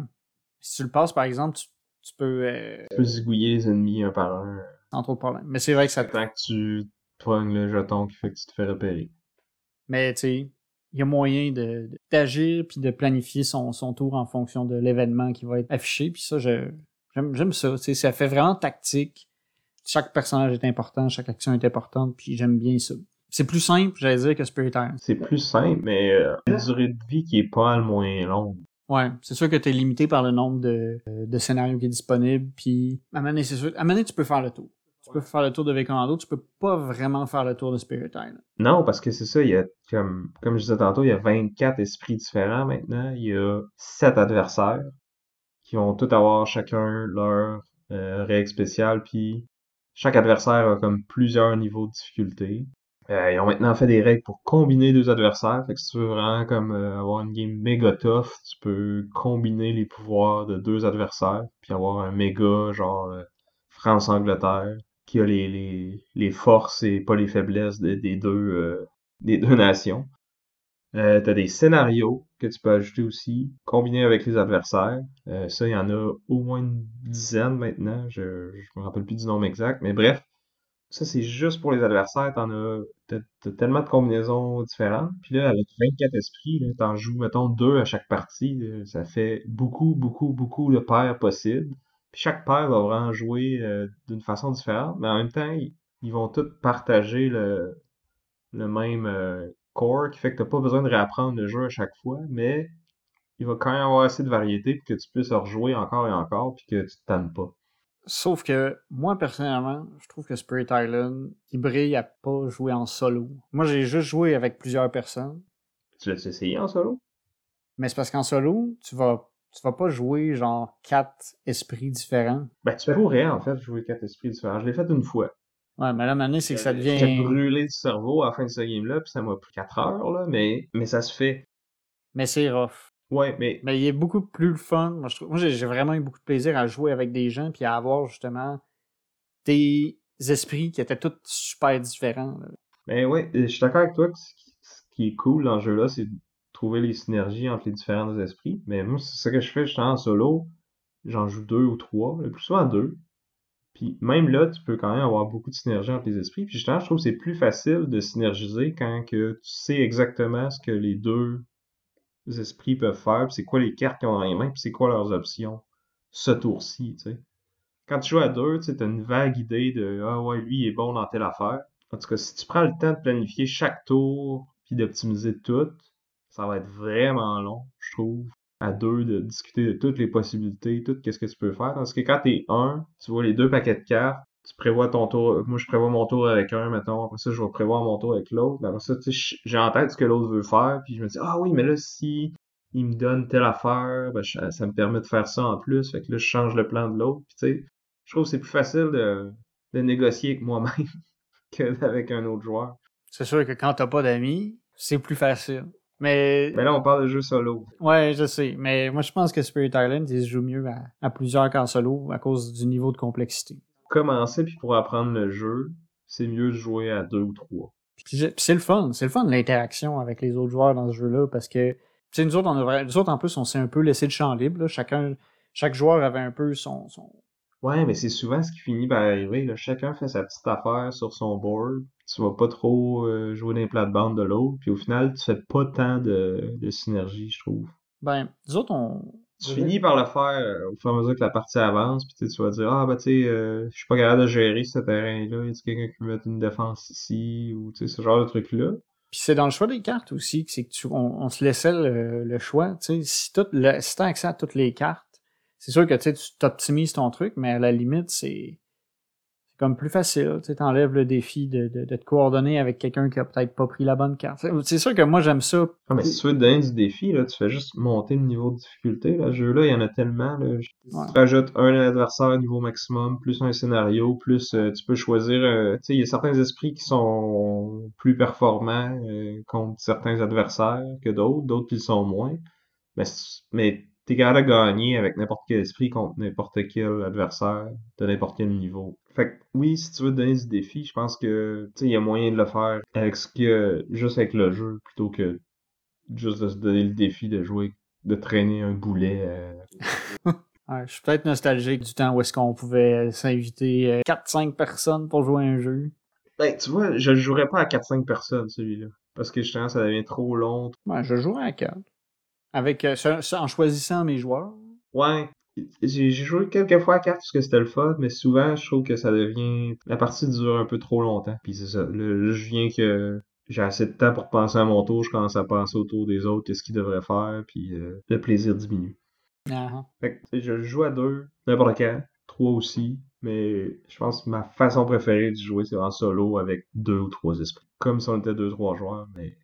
Si tu le passes, par exemple, tu, tu peux... Euh, tu peux zigouiller les ennemis un par un. Sans trop de problème. Mais c'est vrai que ça... Tant que tu pognes le jeton qui fait que tu te fais repérer. Mais, tu sais, il y a moyen d'agir puis de planifier son, son tour en fonction de l'événement qui va être affiché. Puis ça, j'aime ça. sais, ça fait vraiment tactique. Chaque personnage est important, chaque action est importante, puis j'aime bien ça. C'est plus simple, j'allais dire, que Spirit Island. C'est plus simple, mais euh, une durée de vie qui est pas le moins longue. Ouais, c'est sûr que tu es limité par le nombre de, de scénarios qui est disponible, puis à un c'est sûr, à un tu peux faire le tour tu peux faire le tour de Vekando, tu peux pas vraiment faire le tour de Spirit Island. Non, parce que c'est ça, il y a, comme, comme je disais tantôt, il y a 24 esprits différents maintenant. Il y a 7 adversaires qui vont tous avoir chacun leur euh, règle spéciale, puis chaque adversaire a comme plusieurs niveaux de difficulté. Euh, ils ont maintenant fait des règles pour combiner deux adversaires. Fait que si tu veux vraiment comme euh, avoir une game méga tough, tu peux combiner les pouvoirs de deux adversaires, puis avoir un méga genre France-Angleterre qui a les, les, les, forces et pas les faiblesses des, deux, euh, des deux nations. Euh, tu as des scénarios que tu peux ajouter aussi, combinés avec les adversaires. Euh, ça, il y en a au moins une dizaine maintenant. Je, je me rappelle plus du nombre exact. Mais bref, ça, c'est juste pour les adversaires. T'en as, t'as, tellement de combinaisons différentes. Puis là, avec 24 esprits, t'en joues, mettons, deux à chaque partie. Ça fait beaucoup, beaucoup, beaucoup de paires possibles chaque paire va vraiment jouer euh, d'une façon différente, mais en même temps, ils, vont tous partager le, le même euh, core, qui fait que tu n'as pas besoin de réapprendre le jeu à chaque fois, mais il va quand même avoir assez de variété pour que tu puisses rejouer encore et encore, puis que tu te tannes pas. Sauf que moi, personnellement, je trouve que Spirit Island, il brille à pas jouer en solo. Moi, j'ai juste joué avec plusieurs personnes. Tu l'as essayé en solo? Mais c'est parce qu'en solo, tu vas tu vas pas jouer genre quatre esprits différents? Ben, tu pourrais en fait jouer quatre esprits différents. Je l'ai fait une fois. Ouais, mais là, maintenant, c'est que ça devient. J'ai brûlé du cerveau à la fin de ce game-là, puis ça m'a pris quatre heures, là, mais, mais ça se fait. Mais c'est rough. Ouais, mais. Mais il est beaucoup plus le fun. Moi, Moi, j'ai vraiment eu beaucoup de plaisir à jouer avec des gens, puis à avoir justement des esprits qui étaient tous super différents. Ben ouais, je suis d'accord avec toi que ce qui est cool dans ce jeu-là, c'est trouver les synergies entre les différents esprits. Mais moi, c'est ce que je fais, je suis en solo, j'en joue deux ou trois, le plus souvent deux. Puis même là, tu peux quand même avoir beaucoup de synergie entre les esprits. Puis justement, je trouve que c'est plus facile de synergiser quand que tu sais exactement ce que les deux esprits peuvent faire, c'est quoi les cartes qu'ils ont dans les mains, puis c'est quoi leurs options ce tour-ci, tu sais. Quand tu joues à deux, tu as une vague idée de Ah ouais, lui il est bon dans telle affaire. En tout cas, si tu prends le temps de planifier chaque tour puis d'optimiser tout, ça va être vraiment long, je trouve, à deux, de discuter de toutes les possibilités, tout qu'est-ce que tu peux faire. Parce que quand t'es un, tu vois les deux paquets de cartes, tu prévois ton tour, moi je prévois mon tour avec un, mettons, après ça je vais prévoir mon tour avec l'autre, après ça, j'ai en tête ce que l'autre veut faire, puis je me dis, ah oui, mais là, si il me donne telle affaire, ben, ça me permet de faire ça en plus, fait que là, je change le plan de l'autre, puis tu sais, je trouve que c'est plus facile de, de négocier avec moi-même qu'avec un autre joueur. C'est sûr que quand t'as pas d'amis, c'est plus facile. Mais... mais là, on parle de jeu solo. Ouais, je sais. Mais moi, je pense que Spirit Island, il se joue mieux à, plusieurs qu'en solo à cause du niveau de complexité. Pour commencer, puis pour apprendre le jeu, c'est mieux de jouer à deux ou trois. C'est le fun. C'est le fun, l'interaction avec les autres joueurs dans ce jeu-là, parce que, tu sais, nous autres, on a, nous autres, en plus, on s'est un peu laissé le champ libre. Là. Chacun, chaque joueur avait un peu son, son... Ouais, mais c'est souvent ce qui finit par arriver. Là. Chacun fait sa petite affaire sur son board, tu vas pas trop euh, jouer dans les plates-bandes de l'autre, puis au final, tu fais pas tant de, de synergie, je trouve. Ben, nous autres, on. Tu finis par le faire euh, au fur et à mesure que la partie avance, puis tu vas dire Ah, ben, tu sais, euh, je suis pas capable de gérer ce terrain-là, y a quelqu'un qui met une défense ici, ou tu sais, ce genre de truc-là. Puis c'est dans le choix des cartes aussi, c'est que tu, on, se laissait le, choix, tu sais, si, le, si t'as accès à toutes les cartes, c'est sûr que tu t'optimises ton truc, mais à la limite, c'est comme plus facile. Tu enlèves le défi de, de, de, te coordonner avec quelqu'un qui a peut-être pas pris la bonne carte. C'est sûr que moi, j'aime ça. Ah, mais si tu veux te donner du défi, là, tu fais juste monter le niveau de difficulté. Là. Ce jeu-là, il y en a tellement. Là. Tu rajoutes un adversaire au niveau maximum, plus un scénario, plus euh, tu peux choisir... Euh, tu sais, il y a certains esprits qui sont plus performants euh, contre certains adversaires que d'autres, d'autres qui sont moins. Mais, mais t'es capable de gagner avec n'importe quel esprit contre n'importe quel adversaire de n'importe quel niveau. Fait que oui, si tu veux te donner du défi, je pense que tu sais, il y a moyen de le faire avec ce que juste avec le jeu plutôt que juste de se donner le défi de jouer, de traîner un boulet. euh. Ouais, je suis peut-être nostalgique du temps où est-ce qu'on pouvait s'inviter euh, 4-5 personnes pour jouer à un jeu. Ben, tu vois, je le jouerais pas à 4-5 personnes celui-là. Parce que justement, ça devient trop long. Ouais, je jouerais à 4. Avec, euh, en choisissant mes joueurs? Ouais. J'ai joué quelques fois à 4 parce que c'était le fun, mais souvent je trouve que ça devient. La partie dure un peu trop longtemps. Puis c'est ça. Là, je viens que j'ai assez de temps pour penser à mon tour, je commence à penser au tour des autres, qu'est-ce qu'ils devraient faire, puis euh, le plaisir diminue. Ah, Fait que, je joue à deux, n'importe quand, trois aussi, mais je pense que ma façon préférée de jouer, c'est en solo avec deux ou trois esprits. Comme si on était deux, trois joueurs, mais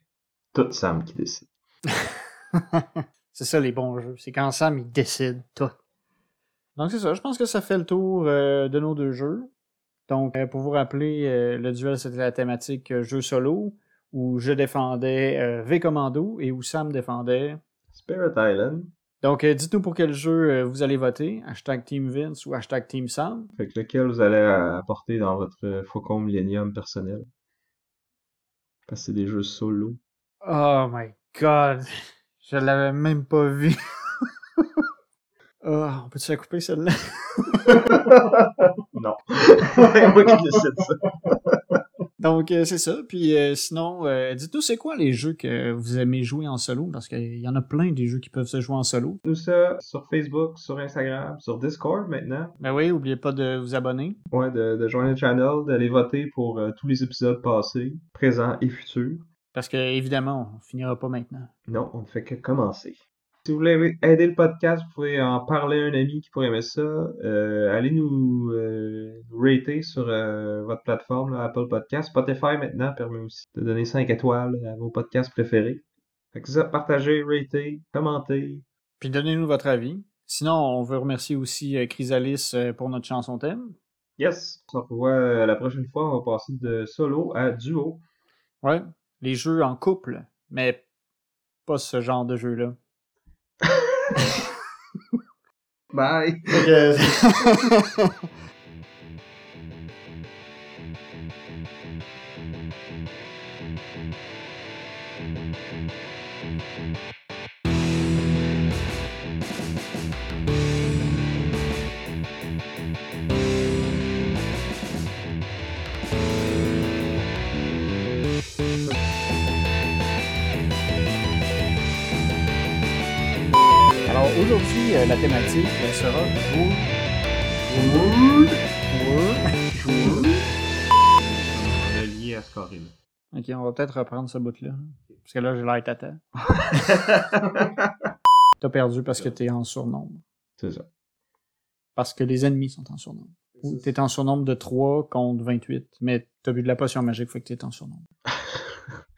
tout Sam qui décide. c'est ça les bons jeux. C'est quand Sam il décide tout. Donc c'est ça. Je pense que ça fait le tour euh, de nos deux jeux. Donc euh, pour vous rappeler, euh, le duel c'était la thématique euh, jeu solo où je défendais euh, V Commando et où Sam défendait. Spirit Island, Donc euh, dites-nous pour quel jeu euh, vous allez voter. Hashtag Team Vince ou hashtag Team Sam. fait que lequel vous allez apporter dans votre Faucon Millennium personnel? Parce que c'est des jeux solo. Oh my god. Je l'avais même pas vu. oh, on peut-tu la couper celle-là? non. c'est moi qui décide ça. Donc, euh, c'est ça. Puis euh, sinon, euh, dites-nous, c'est quoi les jeux que vous aimez jouer en solo? Parce qu'il y en a plein des jeux qui peuvent se jouer en solo. Tout ça sur Facebook, sur Instagram, sur Discord maintenant. Ben oui, oubliez pas de vous abonner. Ouais, de, de joindre le channel, d'aller voter pour euh, tous les épisodes passés, présents et futurs. Parce que, évidemment, on finira pas maintenant. Non, on ne fait que commencer. Si vous voulez aider le podcast, vous pouvez en parler à un ami qui pourrait aimer ça. Euh, allez nous, euh, nous rater sur euh, votre plateforme, là, Apple Podcast. Spotify maintenant permet aussi de donner 5 étoiles à vos podcasts préférés. Fait que ça, partagez, ratez, commentez. Puis donnez-nous votre avis. Sinon, on veut remercier aussi Chrysalis pour notre chanson thème. Yes! On se revoit la prochaine fois. On va passer de solo à duo. Ouais, les jeux en couple, mais pas ce genre de jeu-là. Bye! la thématique elle sera jour. On est lié à ce. Ok, on va peut-être reprendre ce bout-là. Parce que là, j'ai l'air tata. T'as perdu parce que t'es en surnombre. C'est ça. Parce que les ennemis sont en surnombre. Ou t'es en surnombre de 3 contre 28. Mais t'as bu de la potion magique, fait que t'es en surnombre.